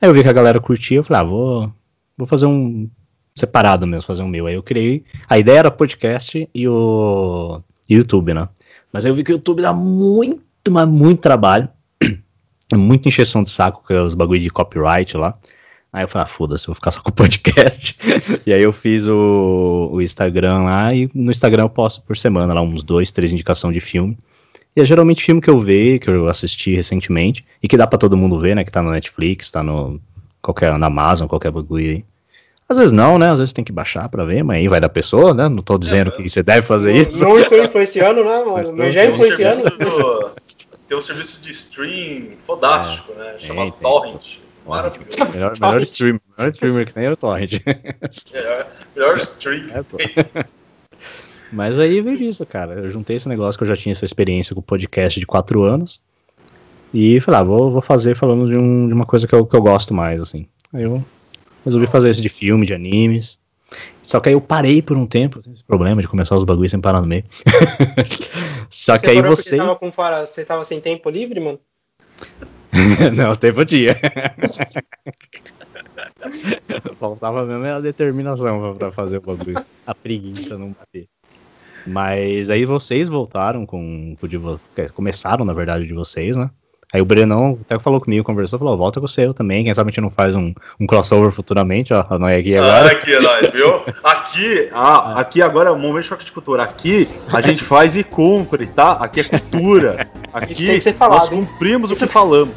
Aí eu vi que a galera curtia, eu falei, ah, vou, vou fazer um separado mesmo, fazer um meu. Aí eu criei. A ideia era podcast e o YouTube, né? Mas aí eu vi que o YouTube dá muito, mas muito trabalho. Muita encheção de saco com os bagulho de copyright lá. Aí eu falei, ah, foda-se, vou ficar só com o podcast. e aí eu fiz o, o Instagram lá, e no Instagram eu posto por semana lá uns dois, três indicações de filme. E é geralmente filme que eu vejo, que eu assisti recentemente, e que dá para todo mundo ver, né? Que tá no Netflix, tá no qualquer na Amazon, qualquer bagulho aí. Às vezes não, né? Às vezes tem que baixar pra ver, mas aí vai da pessoa, né? Não tô dizendo é, que você deve fazer isso. Não estou influenciando, né, mano? Mas já influenciando. Tem um serviço de stream fodástico, é, né? Chamado Torrent. Maravilhoso. Melhor, melhor, stream, melhor streamer que tem é o Torrent. Melhor, melhor stream. É, Mas aí veio isso, cara. Eu juntei esse negócio que eu já tinha essa experiência com o podcast de quatro anos. E falei, ah, vou, vou fazer falando de, um, de uma coisa que eu, que eu gosto mais, assim. Aí eu Resolvi fazer isso de filme, de animes. Só que aí eu parei por um tempo, sem esse problema de começar os bagulhos sem parar no meio. Só Você que aí você. Você tava, com fora... você tava sem tempo livre, mano? não, tempo dia. Faltava mesmo a determinação pra fazer o bagulho. A preguiça não bater. Mas aí vocês voltaram com o de vo... Começaram, na verdade, de vocês, né? Aí o Brenão até falou comigo, conversou, falou, volta com você eu também, quem sabe a gente não faz um, um crossover futuramente, ó, nós aqui agora. Ah, aqui, nós, viu? Aqui, ah, aqui agora é o momento de choque de cultura. Aqui a gente faz e cumpre, tá? Aqui é cultura. Aqui Isso tem que ser falado, nós hein? cumprimos o que falamos.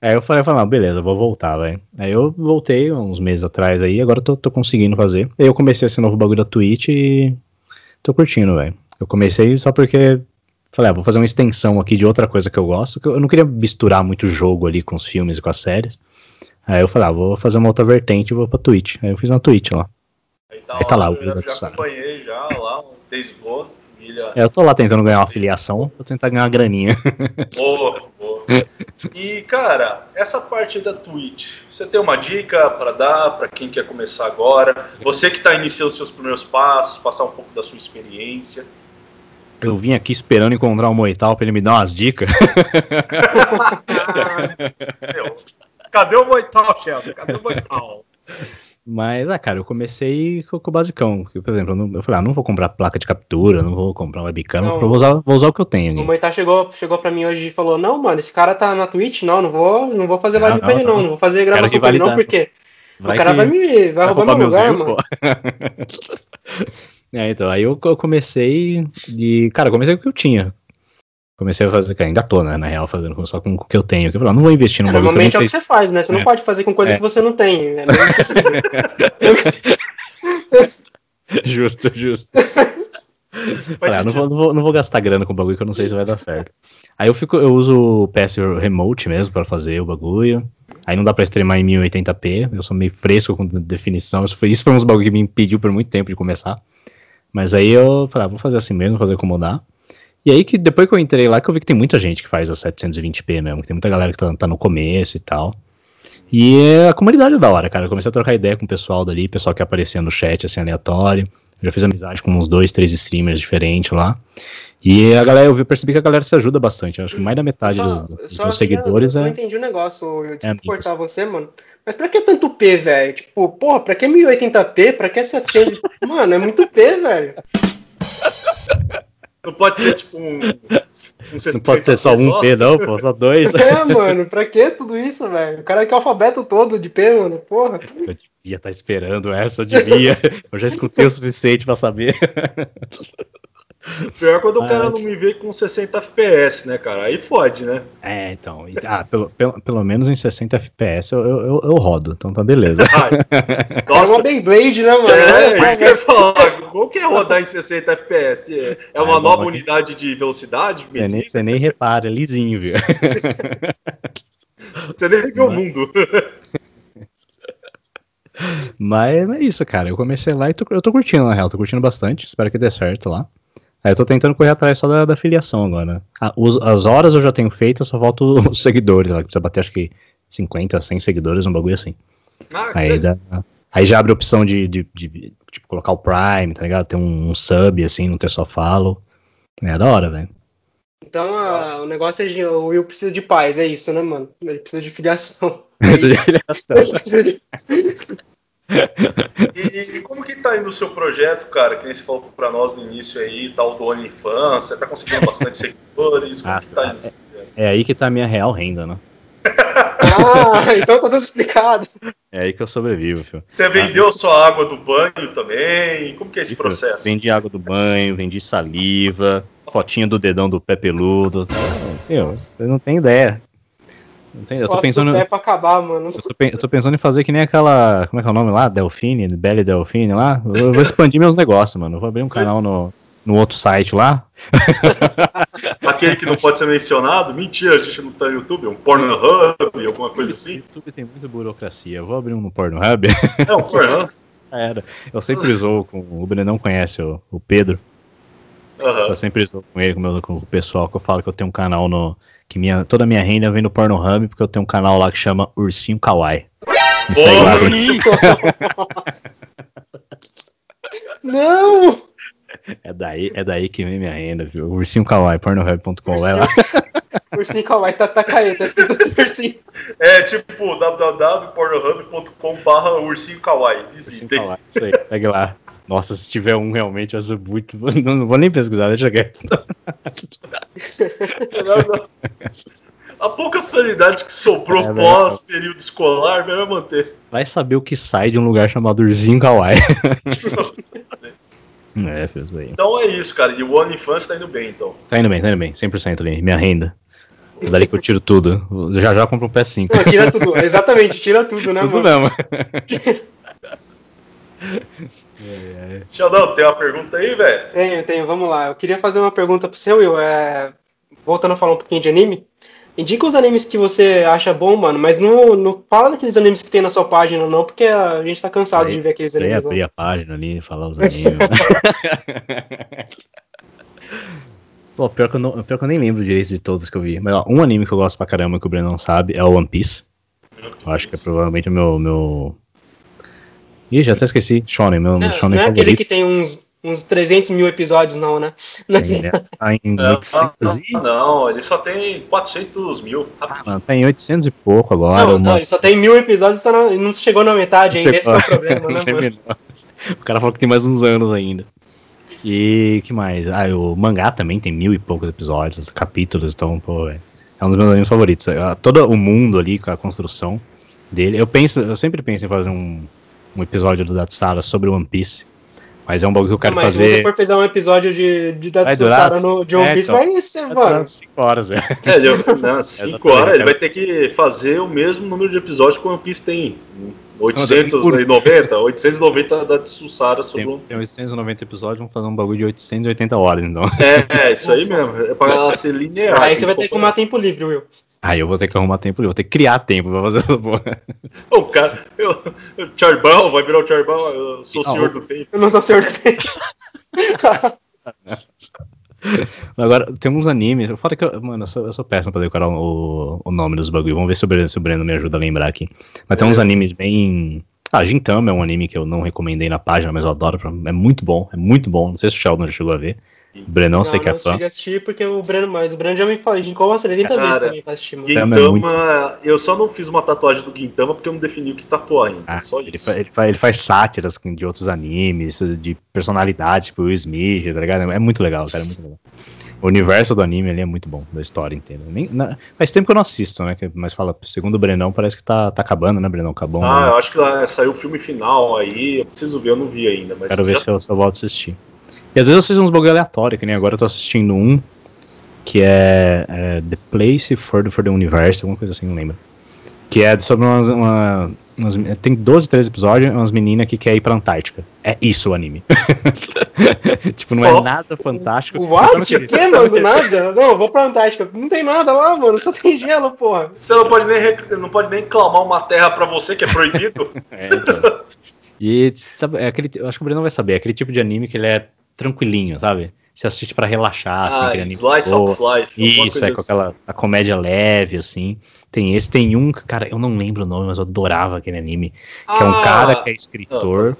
Aí eu falei, falei, não, beleza, vou voltar, velho. Aí eu voltei uns meses atrás aí, agora eu tô, tô conseguindo fazer. Aí eu comecei esse novo bagulho da Twitch e tô curtindo, velho. Eu comecei só porque falei, ah, vou fazer uma extensão aqui de outra coisa que eu gosto, que eu não queria misturar muito jogo ali com os filmes e com as séries. Aí eu falei, ah, vou fazer uma outra vertente e vou pra Twitch. Aí eu fiz na Twitch lá. Aí tá, Aí tá lá, o eu já, já acompanhei já lá, um Desgo, família. É, eu tô lá tentando ganhar uma afiliação, vou tentar ganhar uma graninha. Boa, boa. E, cara, essa parte da Twitch, você tem uma dica para dar para quem quer começar agora? Você que está iniciando seus primeiros passos, passar um pouco da sua experiência. Eu vim aqui esperando encontrar o Moital pra ele me dar umas dicas. Cadê o Moital, Sheldon? Cadê o Moital? Mas, ah, cara, eu comecei com, com o basicão. Por exemplo, eu, não- eu falei, ah, não vou comprar placa de captura, não vou comprar webcam, Não. vou, usar, vou usar o que eu tenho O. Moitá chegou, chegou pra mim hoje e falou: Não, mano, esse cara tá na Twitch, não, não vou, não vou fazer live com não, ele, não, não. vou fazer gravação com ele, não, porque Vai o cara que vai me vai roubar meu lugar, mano. é, então, aí eu, eu comecei de. Cara, eu comecei com o que eu tinha. Comecei a fazer, cara, ainda tô, né, na real, fazendo só com o que eu tenho. Que eu falei, não vou investir num É, bagulho que normalmente é o que você faz, né? Você não É. pode fazer com coisa É. que você não tem. É impossível. Justo, justo. Falei, ah, não, vou, não, vou, não vou gastar grana com bagulho que eu não sei se vai dar certo. Aí eu fico, eu uso o PS Remote mesmo pra fazer o bagulho. Aí não dá pra streamar em 1080p, eu sou meio fresco com definição. Isso foi, isso foi uns bagulho que me impediu por muito tempo de começar. Mas aí eu falei, ah, vou fazer assim mesmo, fazer como dá. E aí que depois que eu entrei lá, que eu vi que tem muita gente que faz a 720p mesmo, que tem muita galera que tá, tá no começo e tal. E é, a comunidade é da hora, cara. Eu comecei a trocar ideia com o pessoal dali, pessoal que aparecia no chat, assim, aleatório. Eu já fiz amizade com uns dois, três streamers diferentes lá. E a galera, eu percebi que a galera se ajuda bastante. Eu acho que mais da metade Só- dos, dos só meus seguidores eu só é. entendi um negócio, eu desculpa amigos. cortar você, mano. Mas pra que tanto P, velho? Tipo, porra, pra que 1080p? Pra que 700? mano, é muito P, velho. Não pode ser tipo um. um Não pode ser só um P, não, pô, só dois. É, mano, pra que tudo isso, velho? O cara quer o alfabeto todo de P, mano, porra. Eu devia estar esperando essa, eu devia. Eu já escutei o suficiente pra saber. Pior quando o Ah, cara não me vê com 60 FPS, né, cara? Aí fode, né? É, então. e- Ah, pelo, pelo, pelo menos em 60 FPS eu, eu, eu, eu rodo, então tá beleza. É uma Beyblade, né, mano? é, Olha isso que eu ia falar. Qual que é rodar em 60 FPS? É, é uma Ah, é bom, nova aqui. unidade de velocidade? Você nem, você nem repara, é lisinho, viu? Você nem vê o mundo. Mas é isso, cara. Eu comecei lá e tô, eu tô curtindo, na real. Tô curtindo bastante. Espero que dê certo lá. Aí eu tô tentando correr atrás só da, da filiação agora. Ah, os- as horas eu já tenho feito, só falta os seguidores lá. que Precisa bater acho que 50, 100 seguidores, um bagulho assim. Ah, Aí, dá- aí já abre a opção de, de, de, tipo, colocar o Prime, tá ligado? Ter um, um sub, assim, não ter só follow. É da hora, velho. Então ah, o negócio é de, o Will precisa de paz, é isso, né, mano? Ele precisa de filiação. É precisa de- E, e como que tá indo o seu projeto, cara? Que nem você falou pra nós no início aí, tal do OnlyFans, você tá conseguindo bastante seguidores, como Ah, que tá indo projeto? É aí que tá a minha real renda, né? Ah, então tá tudo explicado. É aí que eu sobrevivo, filho. Você vendeu sua água do banho também? Como que é esse Isso, processo? Vendi água do banho, vendi saliva, fotinha do dedão do pé peludo. Meu, você não tem ideia. Tem, eu tô pensando. do pé pra acabar, mano. Eu tô, eu tô pensando em fazer que nem aquela. Como é que é o nome lá? Delfine? Belle Delfine lá? Eu, vou expandir meus negócios, mano. Eu vou abrir um canal no, no outro site lá. Aquele que não pode ser mencionado? Mentira, a gente não tá no YouTube, é um Pornhub, alguma coisa O assim. YouTube tem muita burocracia. Eu vou abrir um no Pornhub. É um Pornhub. Era. Eu sempre zoo com. O Brenão conhece o, o Pedro. Aham. Eu sempre zoo com ele, com, o meu, com o pessoal, que eu falo que eu tenho um canal no. Que minha, toda a minha renda vem no Pornhub, porque eu tenho um canal lá que chama Ursinho Kawaii. Me segue lá. Não! É daí, é daí que vem minha renda, viu? Ursinho Kawaii, pornohub.com, vai lá. Ursinho Kawaii tá Takae, tá escrito ursinho. É tipo www.pornohub.com barra ursinho kawaii. Ursinho. Kawaii, isso aí, segue lá. Nossa, se tiver um realmente, eu sou muito. Não, não vou nem pesquisar, deixa quieto. Melhor não. A pouca sanidade que sobrou É, pós período escolar, melhor manter. Vai saber o que sai de um lugar chamado Ursinho Kawaii. É, fez aí. Então é isso, cara. E o OnlyFans tá indo bem, então. Tá indo bem, tá indo bem. 100% ali, minha renda. Dali que eu tiro tudo. Já já compro um PS5. Não, tira tudo, exatamente, tira tudo, né, Tudo mano? mesmo. Xandão, tem uma pergunta aí, velho? Tenho, tenho, vamos lá. Eu queria fazer uma pergunta pro seu, Will. É... Voltando a falar um pouquinho de anime. Indica os animes que você acha bom, mano, mas não, não fala daqueles animes que tem na sua página, não, porque a gente tá cansado Aí- de ver aqueles animes. abrir Né? a página ali, falar os animes. Pô, pior que, eu não, pior que eu nem lembro direito de todos que eu vi. Mas ó, um anime que eu gosto pra caramba que o Breno não sabe é o One Piece. Eu acho que é provavelmente o meu. meu... Ih, já até esqueci. Shonen, meu, Não, Shonen não é aquele que tem uns, uns 300 mil episódios, não, né? Sim, ele tá em Não, 800 e... não, não, ele só tem 400 mil. Ah, mano, tá em 800 e pouco agora. Não, uma- não, ele só tem mil episódios e tá na- não chegou na metade ainda. Esse é o problema, né, mano? O cara falou que tem mais uns anos ainda. E que mais? Ah, o mangá também tem mil e poucos episódios, capítulos, então, pô, é, é um dos meus animes favoritos. Ah, Todo o mundo ali, com a construção dele. Eu penso, eu sempre penso em fazer um, um episódio do Datsara sobre One Piece. Mas é um bagulho que eu quero Não, mas se fazer. você for fazer um episódio de, de Datsara no de One é, Piece, então. vai ser, mano. 5 horas, velho. É, ele, não, 5 Exatamente, horas, ele cara. vai ter que fazer o mesmo número de episódios que o One Piece tem. por- 890, 890 da Tsussara sobre Tem, um. tem 890 episódios, vamos fazer um bagulho de 880 horas, então. É, é, isso aí mesmo. É pra ela ser linear. Aí você vai ter que acompanhar. arrumar tempo livre, Will. Aí eu vou ter que arrumar tempo, eu vou ter que criar tempo pra fazer essa porra. O cara, eu, eu, Charlie Brown, vai virar o Charlie Brown, eu sou o senhor do tempo. Eu não sou senhor do tempo. Agora, tem uns animes. Fora que eu, mano, eu sou, eu sou péssimo pra decorar o, o nome dos bagulho. Vamos ver se o, Breno, se o Breno me ajuda a lembrar aqui. Mas tem uns É. animes bem. Ah, Gintama é um anime que eu não recomendei na página, mas eu adoro. É muito bom, é muito bom. Não sei se o Sheldon já chegou a ver. O Breno, eu sei que é não fã. a assistir porque o Breno, mas o Breno já me falou, a gente colocou 30 vezes também pra assistir, mano. Gintama é eu só não fiz uma tatuagem do Gintama porque eu não defini o que tatuou ainda. Ah, só ele, isso. fa- ele, fa- ele faz sátiras de outros animes, de personalidade, tipo o Smith, tá ligado? É muito legal, cara, é muito legal. O universo do anime ali é muito bom, da história inteira. Nem, na- faz tempo que eu não assisto, né? que- Mas fala, segundo o Brenão, parece que tá, tá acabando, né, Brenão? Acabou. Ah, né? eu acho que lá saiu o filme final aí, eu preciso ver, eu não vi ainda. Mas Quero ver já- se eu, se eu volto a assistir. E às vezes eu fiz uns bagulho aleatório, que nem agora eu tô assistindo um que é, é The Place for the, for the Universe, alguma coisa assim, não lembro. Que é sobre umas, uma- umas- Tem 12, 13 episódios, umas meninas que querem ir pra Antártica. É isso o anime. tipo, não é Ó. nada fantástico. What? O não que, mano? Nada? Não, vou pra Antártica. Não tem nada lá, mano. Só tem gelo, porra. Você não pode nem, rec- não pode nem clamar uma terra pra você, que é proibido. É, então. E sabe, é aquele, eu acho que o Breno vai saber, é aquele tipo de anime que ele é tranquilinho, sabe? Você assiste pra relaxar, assim, ah, aquele anime. Slice of Life. Isso, é com assim. aquela a comédia leve, assim. Tem esse, tem um, cara, eu não lembro o nome, mas eu adorava aquele anime. Que é um Ah, cara que é escritor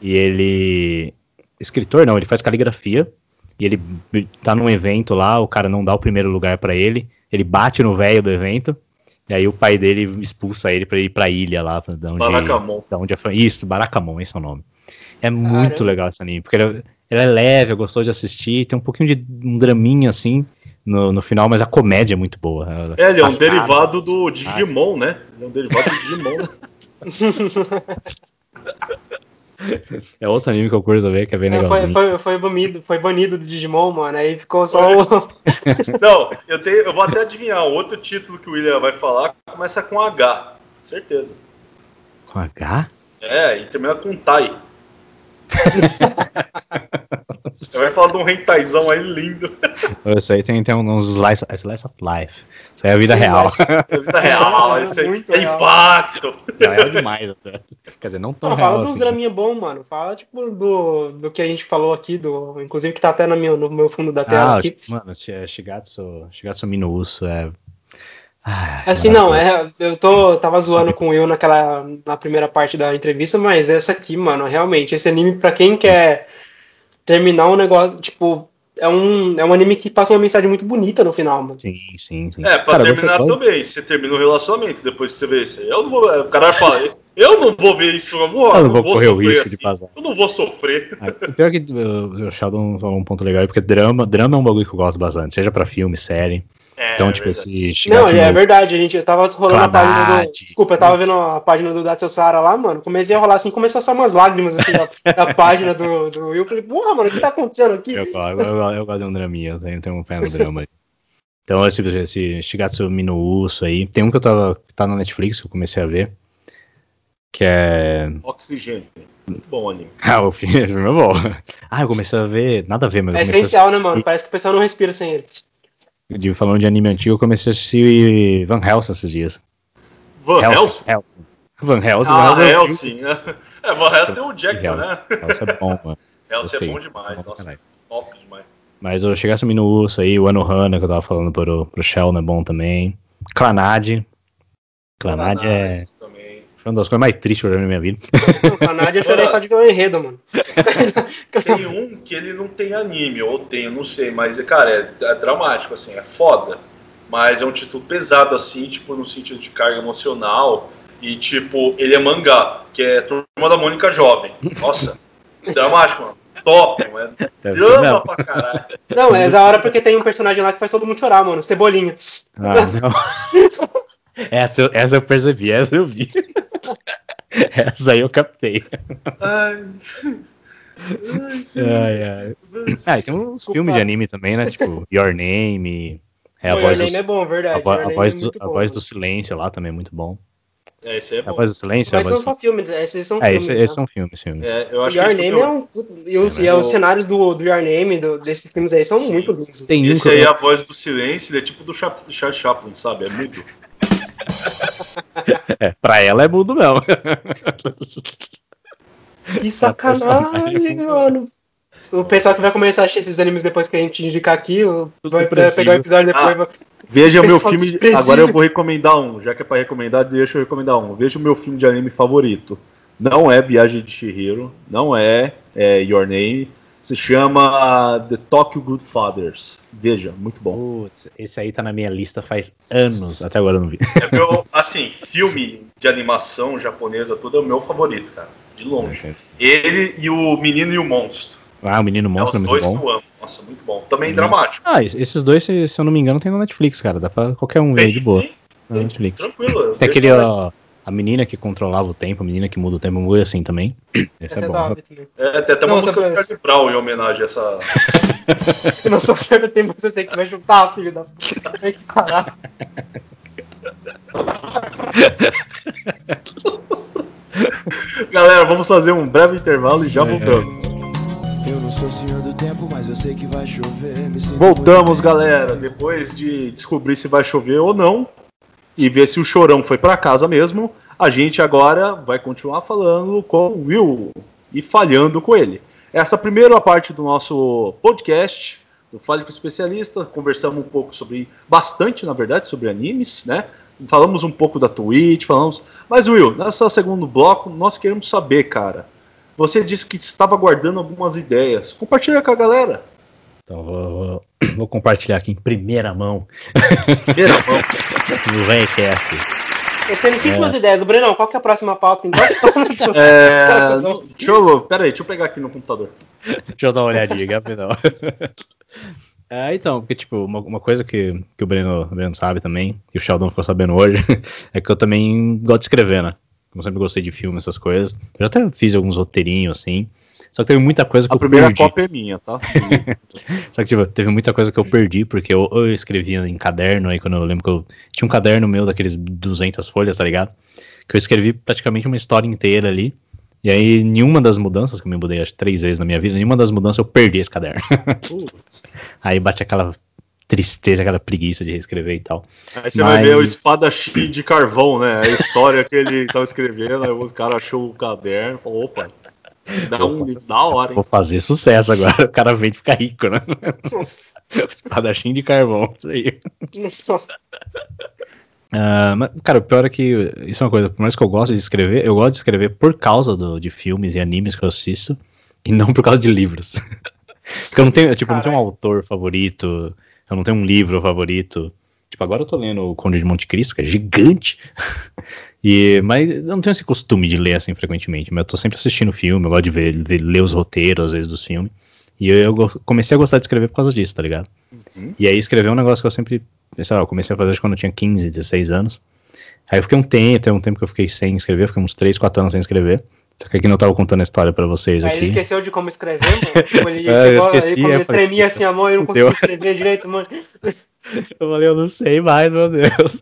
e ele. Escritor não, ele faz caligrafia e ele tá num evento lá, o cara não dá o primeiro lugar pra ele, ele bate no velho do evento, e aí o pai dele expulsa ele pra ir pra ilha lá, pra onde, Barakamon. da onde é. Isso, Barakamon, esse é o nome. É muito Caramba. legal esse anime, porque ele é, ele é leve, é gostoso de assistir, tem um pouquinho de um draminha assim no, no final, mas a comédia é muito boa. É, ele é um As derivado caras, do Digimon, né? Ele é um derivado do Digimon. né? É outro anime que eu curto ver, que é bem É, legal. foi, foi, foi, banido, foi banido do Digimon, mano. Aí ficou só o. Não, eu, tenho, eu vou até adivinhar. O outro título que o William vai falar começa com H. Certeza. Com H? É, e termina com Tai. Você vai falar de um hentaizão aí lindo. Isso aí tem, tem uns slice, slice of life. Isso aí é a vida real. É vida real, isso aí Muito é real. impacto. É real demais até. Quer dizer, não tão Não, fala dos assim. draminha bom, mano. Fala, tipo, do, do que a gente falou aqui, do, inclusive que tá até no meu, no meu fundo da tela Ah, aqui. mano, Shi- Shigatsu, Shigatsu Mino Uso é... Ah, assim, não, é, eu tô, tava zoando com o Will naquela, na primeira parte da entrevista, mas essa aqui, mano, realmente, esse anime, pra quem quer terminar um negócio, tipo, é um, é um anime que passa uma mensagem muito bonita no final, mano. Sim, sim, sim. É, pra Cara, terminar você também, você termina o relacionamento depois que você vê isso aí. Eu não vou, o cara fala, eu não vou ver isso, eu não vou, eu não vou, vou correr o risco assim. de passar. Eu não vou sofrer. Ah, o pior é que o Sheldon falou um ponto legal, porque drama, drama é um bagulho que eu gosto bastante, seja pra filme, série. É, então, é tipo, esse. Não, é verdade, a gente. Eu tava rolando a página do. Desculpa, eu tava vendo a página do Datsu Sara lá, mano. Comecei a rolar assim, começou a só umas lágrimas assim da, da página do, do Will. Falei, porra, mano, o que tá acontecendo aqui? Eu, eu, eu, eu gosto de um draminha, eu tenho, tenho um pé no drama aí. Então, tipo, esse Shigatsu Mino Uso aí. Tem um que eu tava. que tá na Netflix, que eu comecei a ver. Que é. Oxigênio. Muito bom ali. Ah, o filme, o filme é bom. Ah, eu comecei a ver. Nada a ver, mas. É essencial, a... né, mano? Parece que o pessoal não respira sem ele de falando de anime antigo, eu comecei a assistir Van Helsing esses dias. Van Helsing? Helsing. Van Helsing. Ah, Van Helsing. É, Van Helsing tem o Jackman, né? Helsing é bom, mano. Helsing é bom demais, nossa, top demais. Mas eu cheguei a assumir no urso aí, o Anohana, que eu tava falando pro, pro Shell, é bom também. Clanad. Clanad é... Foi uma das coisas mais tristes que eu já vi na minha vida. O Clanad eu chorei só de ver o enredo, mano. tem um que ele não tem anime, ou tem, eu não sei, mas, cara, é, é dramático, assim, é foda. Mas é um título pesado, assim, tipo, no sentido de carga emocional. E, tipo, ele é mangá, que é Turma da Mônica Jovem. Nossa, dramático, mano. Top, mano. É drama pra caralho. Não, é da hora porque tem um personagem lá que faz todo mundo chorar, mano. Cebolinha. Ah, não. essa, essa eu percebi, essa eu vi. essa aí eu captei. Ai. Ai, ai. Ah, tem uns Desculpa. filmes de anime também, né? Tipo, Your Name. É a, Pô, voz, do, é bom, verdade. A, a voz, do, a voz do silêncio lá também é muito bom. É, esse é bom. A voz do silêncio. Mas são só filmes, esses são é, filmes. Esse, né? esses são filmes, filmes. É, eu acho Your Name é um. E os, é, os cenários do, do Your Name, do, desses filmes aí, são Sim. muito lindos. Tem esse aí, a voz do silêncio, ele é tipo do Charles Chaplin, sabe? É mudo. é, pra ela é mudo, não. Que sacanagem, mano. O pessoal que vai começar a assistir esses animes depois que a gente indicar aqui, vai pegar o episódio depois. Ah, vai... Veja o meu filme. Agora eu vou recomendar um. Já que é pra recomendar, deixa eu recomendar um. Veja o meu filme de anime favorito. Não é Viagem de Shihiro, não é, é Your Name. Se chama The Tokyo Good Fathers. Veja, muito bom. Putz, esse aí tá na minha lista faz anos, até agora eu não vi. É meu, assim, filme de animação japonesa, tudo é o meu favorito, cara. De longe. É, Ele e o Menino e o Monstro. Ah, o Menino Monstro é, é muito bom. Que eu amo. Nossa, muito bom. Também hum. dramático. Ah, esses dois, se, se, eu não me engano, tem no Netflix, cara. Dá pra qualquer um ver de boa. Tem, tem, Netflix. Tranquilo. Tem aquele, ó, a menina que controlava o tempo, a menina que muda o tempo, um assim também. Esse é, é bom. É, tem até uma música do Charlie Brown em homenagem a essa. não sou serve tempo, você tem que me chutar, filho da. Tem que parar. Galera, vamos fazer um breve intervalo e já é. voltamos. Eu não sou senhor do tempo, mas eu sei que vai chover. Voltamos, galera. Depois de descobrir se vai chover ou não e ver se o chorão foi para casa mesmo, a gente agora vai continuar falando com o Will e falhando com ele. Essa primeira parte do nosso podcast, do Fale com o Especialista, conversamos um pouco sobre, bastante na verdade, sobre animes, né? Falamos um pouco da Twitch, falamos. Mas, Will, nesse segundo bloco, nós queremos saber, cara. Você disse que estava guardando algumas ideias. Compartilha com a galera. Então, vou, vou, vou compartilhar aqui em primeira mão. Primeira mão. no Vencast. Excelentíssimas é. ideias. O Brenão, qual que é a próxima pauta? Então? é... deixa eu, pera aí, deixa eu pegar aqui no computador. Deixa eu dar uma olhadinha, rapidão. É, então, porque, tipo, uma, uma, coisa que, que o Breno, o Breno sabe também, e o Sheldon ficou sabendo hoje, é que eu também gosto de escrever, né? Eu sempre gostei de filme, essas coisas. Eu já até fiz alguns roteirinhos, assim. Só que teve muita coisa que a eu perdi. A primeira cópia é minha, tá? Só que, tipo, teve muita coisa que eu perdi, porque eu, eu escrevia em caderno, aí quando eu lembro que eu tinha um caderno meu daqueles 200 folhas, tá ligado? Que eu escrevi praticamente uma história inteira ali. E aí, nenhuma das mudanças, que eu me mudei acho três vezes na minha vida, nenhuma das mudanças eu perdi esse caderno. aí bate aquela tristeza, aquela preguiça de reescrever e tal. Aí você Mas... vai ver o espadachim de carvão, né? A história que ele estava escrevendo, aí o cara achou o caderno, falou, opa, dá um livro da hora, hein? Vou fazer sucesso agora, o cara vem de ficar rico, né? Nossa. espadachim de carvão, isso aí. Nossa. Uh, mas, cara, o pior é que isso é uma coisa, por mais que eu gosto de escrever, eu gosto de escrever por causa do, de filmes e animes que eu assisto, e não por causa de livros. Porque eu não tenho, tipo, não tenho um autor favorito, eu não tenho um livro favorito. Tipo, agora eu tô lendo o Conde de Monte Cristo, que é gigante. e, mas eu não tenho esse costume de ler assim frequentemente. Mas eu tô sempre assistindo filme, eu gosto de ver, ver ler os roteiros, às vezes, dos filmes. E eu, eu, comecei a gostar de escrever por causa disso, tá ligado? Uhum. E aí escrever é um negócio que eu sempre. Sei lá, eu comecei a fazer quando eu tinha 15, 16 anos. Aí eu fiquei um tempo, tem um tempo que eu fiquei sem escrever, fiquei uns 3, 4 anos sem escrever. Só que aqui não tava contando a história pra vocês Aí aqui. ele esqueceu de como escrever, mano. Tipo, ele, é, chegou, esqueci, aí, ele tremia assim a mão e não conseguia escrever direito, mano. Eu falei, eu não sei mais, meu Deus.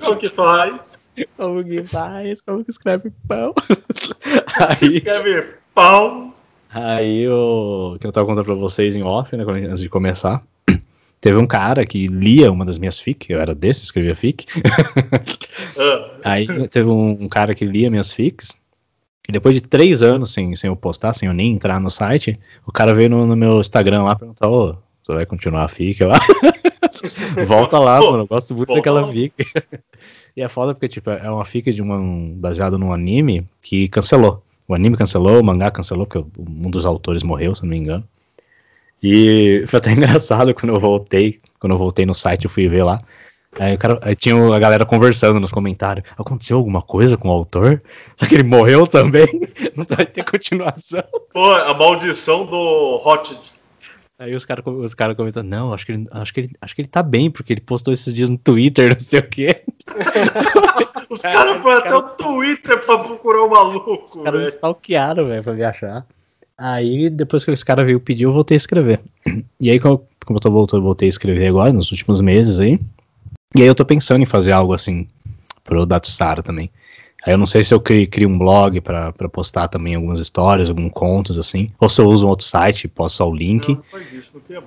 Como que faz? Como que faz? Como que escreve pão? Aí, escreve pão. Aí o que eu tava contando pra vocês em off, né, antes de começar. Teve um cara que lia uma das minhas fic, eu era desse, escrevia fic. Ah. Aí teve um cara que lia minhas fics, e depois de três anos sem, sem eu postar, sem eu nem entrar no site, o cara veio no, no meu Instagram lá e perguntou, ô, você vai continuar a fic lá? Volta lá, Pô, mano, eu gosto muito daquela fic. E é foda porque, tipo, é uma fic de uma, um, baseado num anime que cancelou. O anime cancelou, o mangá cancelou, porque um dos autores morreu, se não me engano. E foi até engraçado quando eu voltei, quando eu voltei no site, eu fui ver lá. Aí, cara, aí tinha a galera conversando nos comentários. Aconteceu alguma coisa com o autor? Será que ele morreu também? Não vai ter continuação. Pô, a maldição do Hot. Aí os caras os cara comentando, não, acho que, ele, acho, que ele, acho que ele tá bem, porque ele postou esses dias no Twitter, não sei o quê. os caras foram até o Twitter pra procurar o maluco. Os caras stalkearam, velho, pra me achar. Aí, depois que esse cara veio pedir, eu voltei a escrever. E aí, como, como eu tô voltando, eu voltei a escrever agora, nos últimos meses aí. E aí eu tô pensando em fazer algo assim pro Datsara também. Aí eu não sei se eu crio, crio um blog para postar também algumas histórias, alguns contos assim, ou se eu uso um outro site, posto só o link. Não, faz isso, não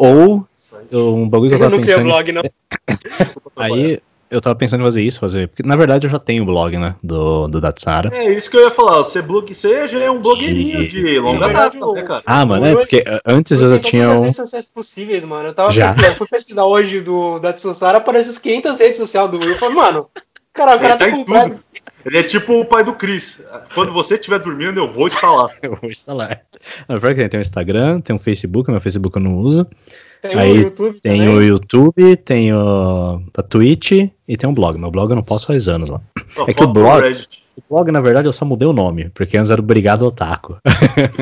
ou um bagulho que eu tava eu não pensando. Blog, não. aí eu tava pensando em fazer isso, fazer. Porque na verdade eu já tenho o blog, né? Do, do Datsara. É isso que eu ia falar. Você, blog, você já é um blogueirinho e... de longa data, né, cara? Ah, mano, é porque antes eu já tinha. Um... redes sociais possíveis, mano. Eu tava já. pesquisando, fui pesquisar hoje do Datsara, aparece as 500 redes sociais do Will. Eu falei, mano, cara, o cara tá, tá completo. Ele é tipo o pai do Chris. Quando você estiver dormindo, eu vou instalar. eu vou instalar. Na verdade, tem o Instagram, tem o Facebook, meu Facebook eu não uso. Tem Aí, o YouTube Tem também. o YouTube, tem o, a Twitch e tem um blog. Meu blog eu não posso faz anos lá. é que o blog, o blog, na verdade, eu só mudei o nome, porque antes era Obrigado Otaku.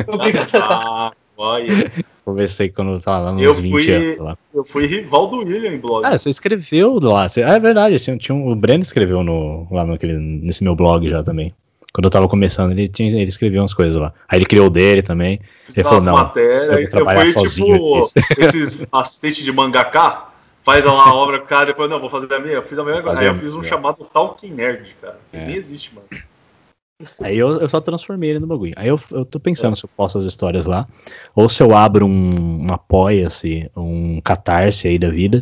Obrigado Otaku. Olha. Comecei quando eu tava lá nos eu 20 fui, anos. Lá. Eu fui rival do William em blog. Ah, você escreveu lá. Você, ah, é verdade, tinha, tinha um, o Breno escreveu no, lá naquele, nesse meu blog já também. Quando eu tava começando, ele, tinha, ele escreveu umas coisas lá. Aí ele criou o dele também. Fiz ele falou, não, matérias, eu vou trabalhar eu fui, sozinho. Tipo, esses assistentes de mangaká, faz lá a obra, cara, depois, não, vou fazer a minha. Eu fiz a minha, aí eu fiz um chamado Talking Nerd, cara. Que é. nem existe mais. Aí eu, eu só transformei ele no bagulho. Aí eu, eu tô pensando é. se eu posto as histórias lá, ou se eu abro um, um apoia-se, um catarse aí da vida,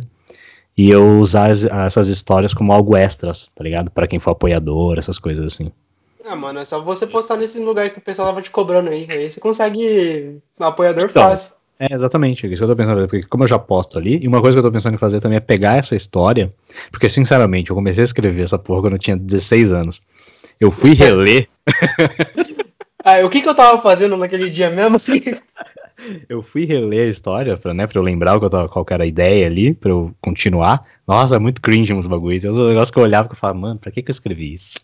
e eu usar as, essas histórias como algo extras, tá ligado? Para quem for apoiador, essas coisas assim. Ah, mano, é só você postar nesse lugar que o pessoal tava te cobrando aí. Aí você consegue um apoiador então, fácil. É, exatamente, é isso que eu tô pensando, porque como eu já posto ali, e uma coisa que eu tô pensando em fazer também é pegar essa história, porque sinceramente, eu comecei a escrever essa porra quando eu tinha 16 anos. Eu fui reler. ah, o que que eu tava fazendo naquele dia mesmo? Eu fui reler a história, pra, né, pra eu lembrar qual, qual era a ideia ali, pra eu continuar. Nossa, é muito cringe uns bagulhos. É um negócio que eu olhava e falava, mano, pra que que eu escrevi isso?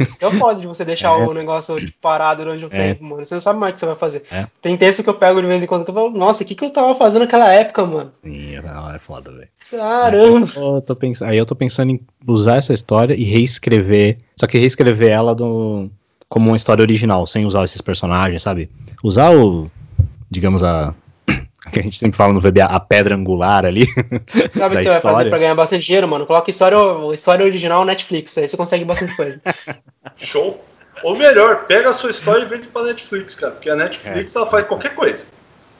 Isso que é foda de você deixar é. o negócio tipo, parado durante um é. tempo, mano. Você não sabe mais o que você vai fazer. É. Tem texto que eu pego de vez em quando que eu falo, nossa, o que que eu tava fazendo naquela época, mano? Sim, é foda, velho. Caramba! Eu tô pensando, aí eu tô pensando em usar essa história e reescrever, só que reescrever ela do, como uma história original, sem usar esses personagens, sabe? Usar o, digamos, a que a gente sempre fala no VBA, a pedra angular ali. Sabe o que você vai fazer pra ganhar bastante dinheiro, mano? Coloca história, história original Netflix, aí você consegue bastante coisa. Show. Ou melhor, pega a sua história e vende pra Netflix, cara. Porque a Netflix é. ela faz qualquer coisa.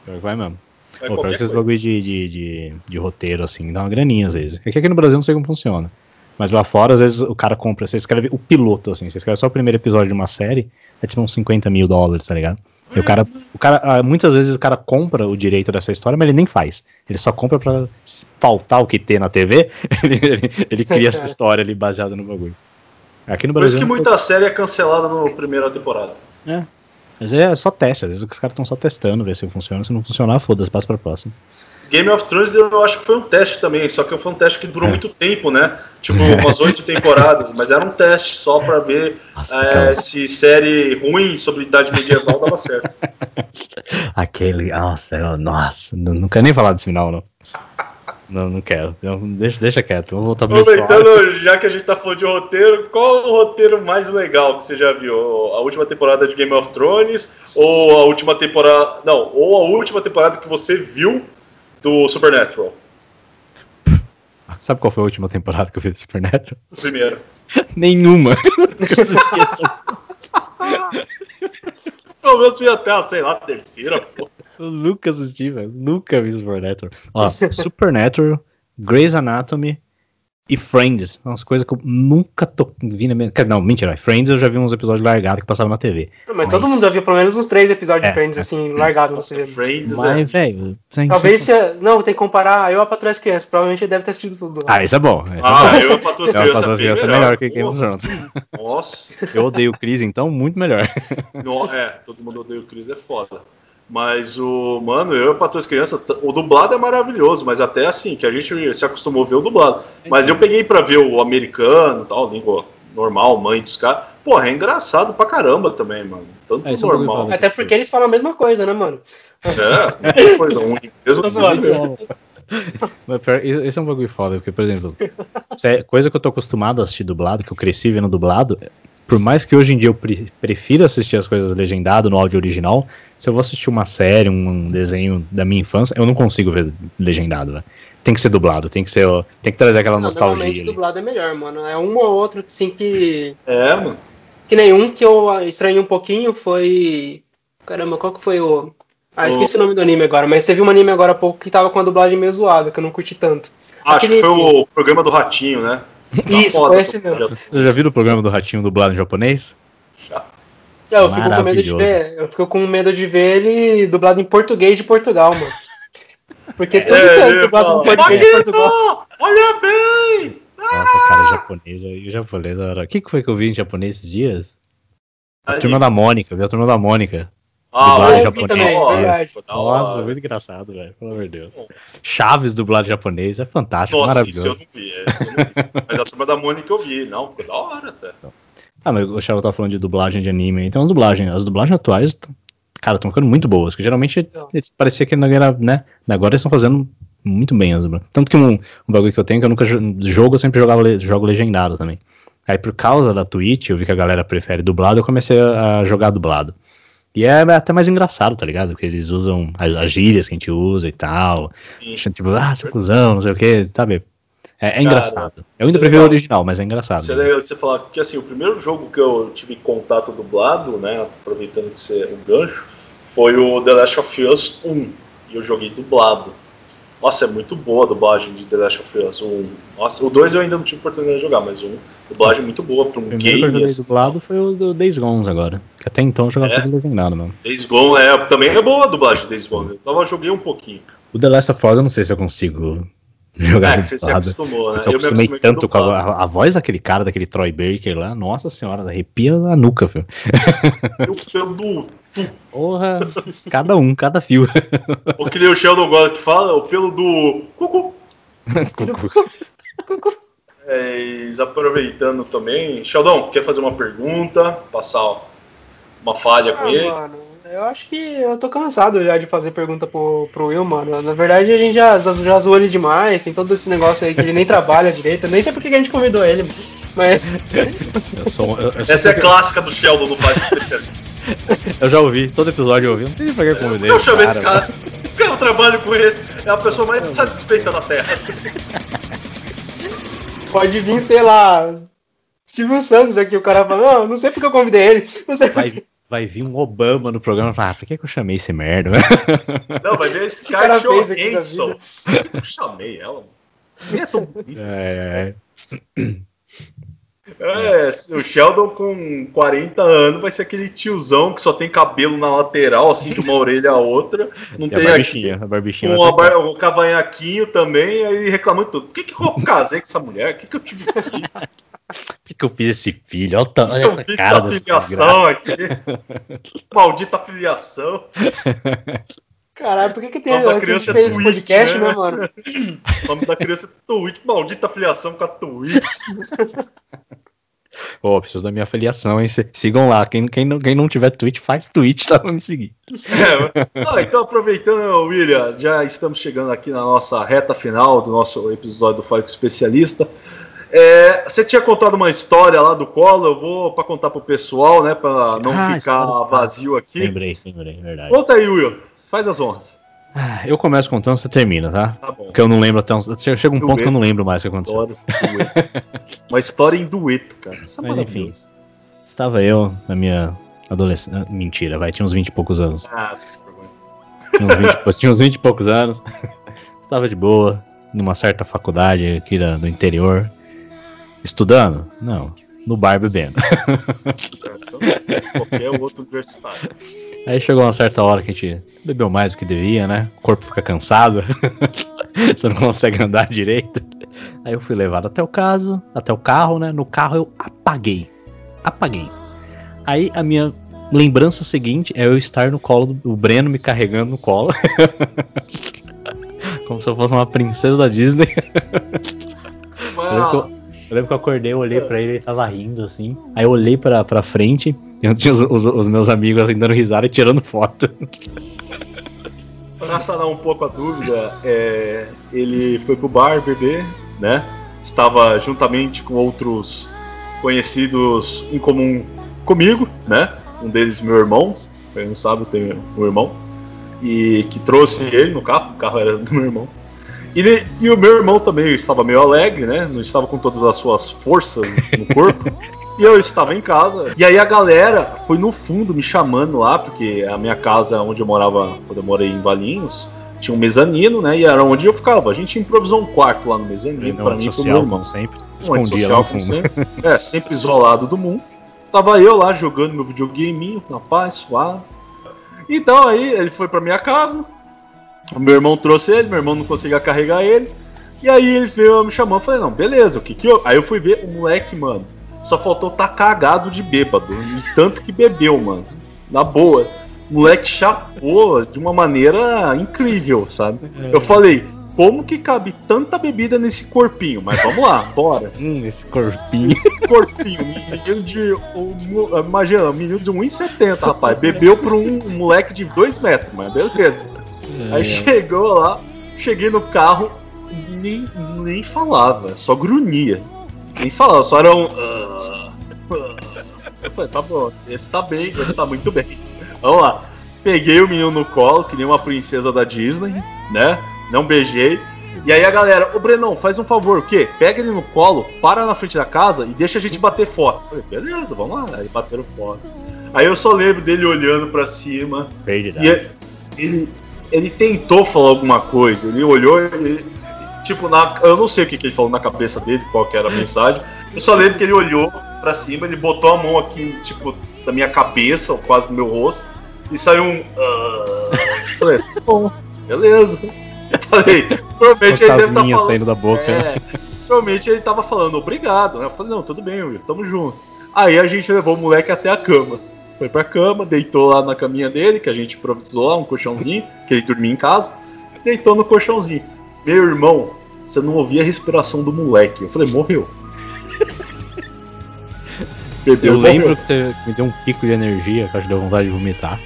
Vai mesmo. Vai Pô, pra esses bagulho de, de, de, de, roteiro, assim, dá uma graninha às vezes. É que aqui no Brasil não sei como funciona. Mas lá fora, às vezes, o cara compra, você escreve o piloto, assim, você escreve só o primeiro episódio de uma série, é tipo uns 50 mil dólares, tá ligado? E o cara, o cara, ah, muitas vezes o cara compra o direito dessa história, mas ele nem faz. Ele só compra pra faltar o que tem na TV, ele, ele, ele cria essa história ali baseada no bagulho. Aqui no Brasil. Por isso que muita série é cancelada na primeira temporada. É. Mas é só teste, às vezes os caras estão só testando, ver se funciona. Se não funcionar, foda-se, passa pra próxima. Game of Thrones eu acho que foi um teste também, só que foi um teste que durou é. muito tempo, né? Tipo, umas oito temporadas, mas era um teste só pra ver Nossa, é, se série ruim sobre idade medieval dava certo. Aquele, nossa, nossa, não, não quero nem falar desse final, não. Não, não quero. Deixa, deixa quieto. Vou voltar pra Aproveitando, já que a gente tá falando de roteiro, qual o roteiro mais legal que você já viu? A última temporada de Game of Thrones? Ou a última temporada. Não, ou a última temporada que você viu do Supernatural? Sabe qual foi a última temporada que eu vi do Supernatural? Primeira. Nenhuma. Pelo menos vi até, sei lá, a terceira, pô. O Lucas velho. Nunca vi Supernatural. Ó, Supernatural, Grey's Anatomy, e Friends, umas coisas que eu nunca tô vi na minha. Não, mentira, Friends eu já vi uns episódios largados que passavam na TV. Mas, mas, todo mundo já viu pelo menos uns três episódios é, de Friends, assim, é, largados na TV. Friends, mas, é. velho. Talvez se. Não, tem que comparar eu a Patrulha as Crianças. Provavelmente ele deve ter assistido tudo. Ah, isso é bom. Isso ah, é bom. eu a Patrulha as Crianças é melhor que Game of Thrones. Nossa. Eu odeio o Chris, então, muito melhor. é, todo mundo odeia o Chris, é foda. Mas o, mano, eu para as crianças, o dublado é maravilhoso, mas até assim, que a gente se acostumou a ver o dublado. Mas eu peguei para ver o americano, tal, língua normal, mãe dos caras. Porra, é engraçado pra caramba também, mano. Tanto é, normal. Até porque eles falam a mesma coisa, né, mano? É, é coisa ruim. Mesmo Esse é um bagulho foda, porque, por exemplo, é coisa que eu tô acostumado a assistir dublado, que eu cresci vendo dublado, por mais que hoje em dia eu pre prefira assistir as coisas legendado no áudio original, se eu vou assistir uma série, um desenho da minha infância, eu não consigo ver legendado, né? Tem que ser dublado, tem que ser. Tem que trazer aquela não, nostalgia. Normalmente ali. dublado é melhor, mano. É um ou outro, assim, que. É, mano. Que nenhum que eu estranhei um pouquinho foi. Caramba, qual que foi o. Ah, esqueci o, o nome do anime agora, mas teve um anime agora há pouco que tava com a dublagem meio zoada, que eu não curti tanto. Acho Aquele... que foi o programa do Ratinho, né? Isso, foi esse mesmo. Você já viu o programa do Ratinho dublado em japonês? É, eu fico com medo de ver. Eu fico com medo de ver ele dublado em português de Portugal, mano. Porque todo é, é dublado em português de Portugal. Olha bem! Nossa, cara, japonês aí, o japonês O que, que foi que eu vi em japonês esses dias? A turma da Mônica, eu vi a turma da Mônica. Ah, dublado japonês. Também, Nossa, muito engraçado, velho. Pelo amor de Deus. Chaves dublado japonês é fantástico, Nossa, maravilhoso. Isso eu não vi, é, eu não vi. Mas a turma da Mônica eu vi. Não, ficou da hora até. Ah, mas o Charles tá falando de dublagem de anime. Então, as dublagens, as dublagens atuais, cara, estão ficando muito boas. Que geralmente parecia que não era, né? Agora eles estão fazendo muito bem as dublagens. Tanto que um, um bagulho que eu tenho que eu nunca jogo, eu sempre jogava jogo legendado também. Aí por causa da Twitch, eu vi que a galera prefere dublado, eu comecei a jogar dublado. E é até mais engraçado, tá ligado? Porque eles usam as, as gírias que a gente usa e tal. Tipo, ah, seu cuzão, não sei o que, sabe? É, é engraçado. Eu ainda prefiro o original, mas é engraçado. É legal você falar, porque assim, o primeiro jogo que eu tive contato dublado, né, aproveitando que você é um gancho, foi o The Last of Us 1. E eu joguei dublado. Nossa, é muito boa a dublagem de The Last of Us 1. Nossa, o 2 eu ainda não tive oportunidade de jogar, mas um dublagem muito boa para um game. O primeiro que eu joguei assim. dublado foi o do Days Gone agora. Que até então eu jogava é. tudo desenhado mesmo. Days Gone, é, também é boa a dublagem de Days Gone. Eu tava, joguei um pouquinho. O The Last of Us eu não sei se eu consigo jogar é, você se acostumou, né? Eu, eu me acostumei tanto com a, a, a, voz daquele cara, daquele Troy Baker lá, nossa senhora, arrepia a nuca, filho. Eu pelo Porra, cada um, cada fio. O que o Sheldon gosta que fala, o pelo do cucu. cucu. É, aproveitando também, Sheldon, quer fazer uma pergunta? Passar uma falha ah, com ele? Mano eu acho que eu tô cansado já de fazer pergunta pro, pro Will, mano. Na verdade, a gente já, já zoou ele demais, tem todo esse negócio aí que ele nem trabalha direito. Nem sei por que a gente convidou ele, mas. Eu sou, eu, eu Essa é a clássica do Sheldon no Faz Especialista. eu já ouvi, todo episódio eu ouvi, não sei pra que eu convidei. Eu chamei esse cara. Porque eu trabalho com esse, é a pessoa mais satisfeita da Terra. Pode vir, sei lá, Silvio Santos aqui, o cara fala, não, não sei porque eu convidei ele. Não sei vai, vai vir um Obama no programa e falar, ah, por que, que eu chamei esse merda? Não, vai ver esse, esse cara Johansson. Eu chamei ela. Nem é tão bonito. É, é. É, o Sheldon com 40 anos vai ser aquele tiozão que só tem cabelo na lateral, assim, de uma orelha a outra. Não E tem a aqui. barbichinha, a barbichinha. Com bar- o cavanhaquinho também, aí reclamando tudo. Por que, que eu casei com essa mulher? O que, que eu tive aqui? Por que, que eu fiz esse filho? Olha, o olha Eu essa fiz cara essa dessa filiação aqui. Maldita filiação. Caralho, por que, que tem a gente criança é fez esse podcast, né? né, mano? O nome da criança é Twitch. Maldita filiação com a Twitch. Ô, preciso da minha afiliação, hein? Sigam lá. Quem, quem, não, quem não tiver Twitch, faz Twitch, só pra me seguir. É, ah, então, aproveitando, William, já estamos chegando aqui na nossa reta final do nosso episódio do Fale com o Especialista. É, você tinha contado uma história lá do colo, eu vou para contar pro pessoal, né, para não Ah, ficar vazio aqui. Lembrei, lembrei, verdade. Conta aí, Will, faz as honras. Ah, Eu começo contando, você termina, tá? Tá bom. Porque eu não lembro até uns... Chega um ponto que eu não lembro mais o que aconteceu. História, dueto. Uma história em dueto, cara. Isso é Mas enfim. Estava eu na minha adolescência. Mentira, vai, tinha uns 20 e poucos anos. Ah. Tinha uns 20, e pou- tinha uns 20 e poucos anos. Estava de boa, numa certa faculdade aqui da- do interior. Estudando? Não. No bar bebendo. qualquer outro universitário. Aí chegou uma certa hora que a gente bebeu mais do que devia, né? O corpo fica cansado. Você não consegue andar direito. Aí eu fui levado até o caso, até o carro, né? No carro eu apaguei. Apaguei. Aí a minha lembrança seguinte é eu estar no colo do Breno me carregando no colo. Como se eu fosse uma princesa da Disney. Que eu, lembro que eu acordei, eu olhei pra ele, ele tava rindo assim. Aí eu olhei pra, pra frente, e eu tinha os, os- os meus amigos assim dando risada e tirando foto. Para sanar um pouco a dúvida, é, ele foi pro bar beber, né? Estava juntamente com outros conhecidos em comum comigo, né? Um deles meu irmão, pra quem não sabe, eu tenho um irmão, e que trouxe ele no carro, o carro era do meu irmão. E, e o meu irmão também estava meio alegre, né? Não estava com todas as suas forças no corpo. E eu estava em casa. E aí a galera foi no fundo me chamando lá, porque a minha casa onde eu morava, quando eu morei em Valinhos, tinha um mezanino, né? E era onde eu ficava. A gente improvisou um quarto lá no mezanino pra mim e pro meu irmão. sempre. Escondia lá no fundo. sempre. É, sempre isolado do mundo. Tava eu lá jogando meu videogame, na paz, suave. Então aí ele foi pra minha casa. Meu irmão trouxe ele, meu irmão não conseguia carregar ele. E aí eles veio me chamando, falei, não, beleza, o que que eu... Aí eu fui ver o moleque, mano, só faltou tá cagado de bêbado, e tanto que bebeu, mano. Na boa. O moleque chapou de uma maneira incrível, sabe? Eu falei, como que cabe tanta bebida nesse corpinho? Mas vamos lá, bora. Hum, esse corpinho. Corpinho, menino de. um- Imagina, um menino de 1,70, rapaz. Bebeu pra um moleque de 2 metros, mas beleza. Aí chegou lá, cheguei no carro, nem, nem falava, só grunhia. Nem falava, só era um. "Ah, ah". Eu falei, tá bom, esse tá bem, esse tá muito bem. Vamos lá. Peguei o menino no colo, que nem uma princesa da Disney, né? Não beijei. E aí a galera, ô Brenão, faz um favor, o quê? Pega ele no colo, para na frente da casa e deixa a gente bater foto. Eu falei, beleza, vamos lá. Aí bateram foto. Aí eu só lembro dele olhando pra cima, Perdido. e ele, ele, tentou falar alguma coisa, ele olhou, ele, tipo, na, eu não sei o que, que ele falou na cabeça dele, qual que era a mensagem. Eu só lembro que ele olhou pra cima, ele botou a mão aqui, tipo, na minha cabeça, ou quase no meu rosto, e saiu um. "Ah". Falei, "Tá bom, beleza. Eu falei, provavelmente ele deve Fantasminha falando. saindo da boca. É, provavelmente ele tava falando obrigado, né? Eu falei, não, tudo bem, Will, tamo junto. Aí a gente levou o moleque até a cama. Foi pra cama, deitou lá na caminha dele, que a gente improvisou lá, um colchãozinho, que ele dormia em casa. Deitou no colchãozinho. Meu irmão, você não ouvia a respiração do moleque. Eu falei, morreu. Bebeu, Eu morreu. lembro que você me deu um pico de energia, que acho que deu vontade de vomitar.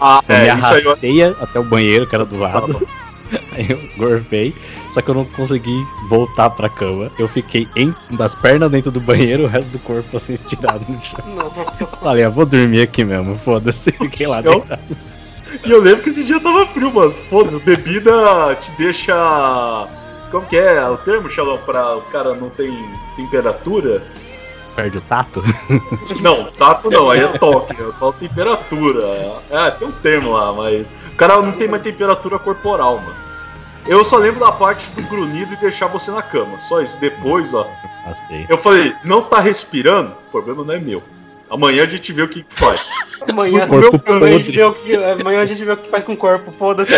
Ah, Eu me é, isso aí eu arrastei até o banheiro, que era do lado. Eu gorfei, só que eu não consegui voltar pra cama. Eu fiquei em, das pernas dentro do banheiro, o resto do corpo assim estirado no chão. Falei, eu vou dormir aqui mesmo, foda-se. Fiquei lá Eu- deitado. E eu lembro que esse dia tava frio, mano. Foda-se, bebida te deixa. Como que é o termo, Shalom, pra o cara não tem temperatura? Perde o tato. Não, tato não, aí é toque, eu falo temperatura. É, tem um termo lá, mas. O cara não tem mais temperatura corporal, mano. Eu só lembro da parte do grunhido e deixar você na cama. Só isso. Depois, ó. Gostei. Eu falei, não tá respirando? O problema não é meu. Amanhã a gente vê o que que faz. Amanhã, corpo amanhã, a gente vê o que, amanhã a gente vê o que faz com o corpo, foda-se.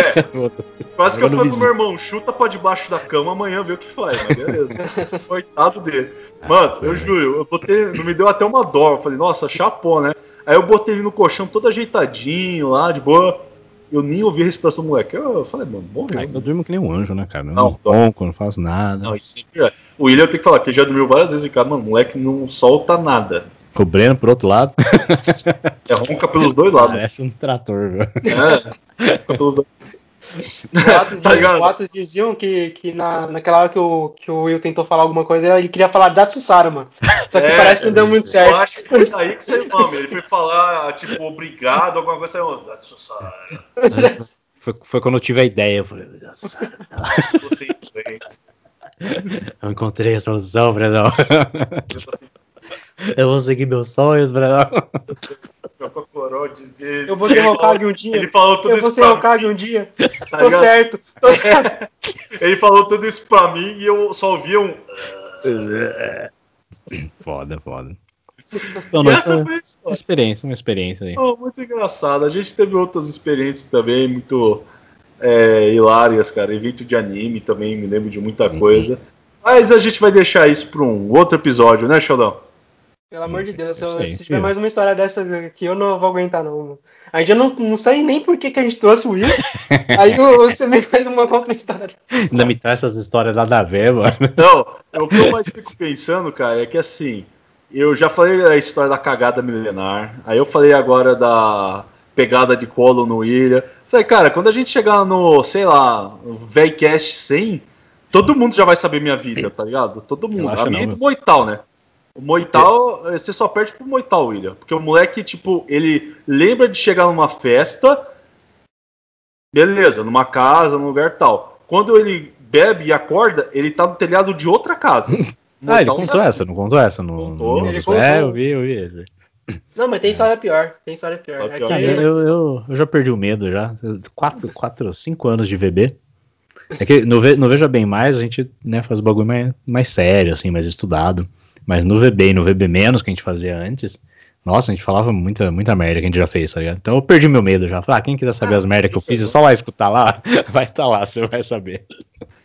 Quase que eu falei pro meu irmão, chuta pra debaixo da cama, amanhã vê o que faz. Mas beleza. Coitado dele. Mano, eu juro, eu botei. Não me deu até uma dó. Eu falei, nossa, chapou, né? Aí eu botei ele no colchão todo ajeitadinho lá, de boa. Eu nem ouvi a respiração do moleque. Eu falei, mano, morreu. Ah, eu durmo que nem um anjo, né, cara? Eu Não, não ronco, não faço nada. Não, isso sempre é. O William tem que falar que ele já dormiu várias vezes em casa, mano, o moleque não solta nada. O Breno, por outro lado, É ronca pelos dois lados. parece um trator, velho. É, ronca pelos dois Boatos, Tá boatos diziam que, que na, naquela hora que o, que o Will tentou falar alguma coisa, ele queria falar Datsusara, mano. Só que É, parece que não deu muito Eu certo. acho que foi daí que saiu o nome. Ele foi falar, tipo, obrigado, alguma coisa saiu. Datsusara, Foi, foi quando eu tive a ideia. Eu falei, "Nossa, você inglês. eu encontrei a solução, Brenão. Eu assim, Eu vou seguir meus sonhos, Brenão. Cocoró dizer. Eu vou ser Hokage um dia. Ele falou tudo Eu vou isso ser Hokage mim, um dia. tá Tô ligado? certo, tô certo. Ele falou tudo isso pra mim e eu só ouvia um. Foda, foda. Então, não, essa foi foi uma experiência, uma experiência aí. Oh, muito engraçado. A gente teve outras experiências também muito é, hilárias, cara. Evento de anime também, me lembro de muita Uhum. coisa. Mas a gente vai deixar isso pra um outro episódio, né, Xaldão? Pelo amor de Deus, se, eu- se tiver mais uma história dessa aqui, eu não vou aguentar, não. Mano. A gente não, não sei nem por que, que a gente trouxe o Will. Aí você me faz uma outra história. Ainda me traz essas histórias nada a ver, mano. Não, o que eu mais fico pensando, cara, é que assim, eu já falei a história da cagada milenar, aí eu falei agora da pegada de colo no Ilha. Falei, cara, quando a gente chegar no, sei lá, VCast 100, todo mundo já vai saber minha vida, tá ligado? Todo mundo. A minha não, é do meu. Moital, né? O Moital, eh, você só perde pro Moital, William. Porque o moleque, tipo, ele lembra de chegar numa festa, beleza, numa casa, num lugar tal. Quando ele bebe e acorda, ele tá no telhado de outra casa. Ah, ele Moital contou tá essa, não contou essa? No, Contou. no- Ele É, contou. eu vi, eu vi. esse. Não, mas tem história pior. Tem história pior. História É pior. eu, eu, eu já perdi o medo já. Quatro, quatro, cinco anos de VB. É que no Veja Bem Mais a gente né, faz o bagulho mais, mais sério, assim, mais estudado. Mas no VB e no VB menos que a gente fazia antes, nossa, a gente falava muita, muita merda que a gente já fez, tá ligado? Então eu perdi meu medo já. Falei, ah, quem quiser saber as merdas que eu fiz, é só lá escutar lá. Vai estar lá, você vai saber.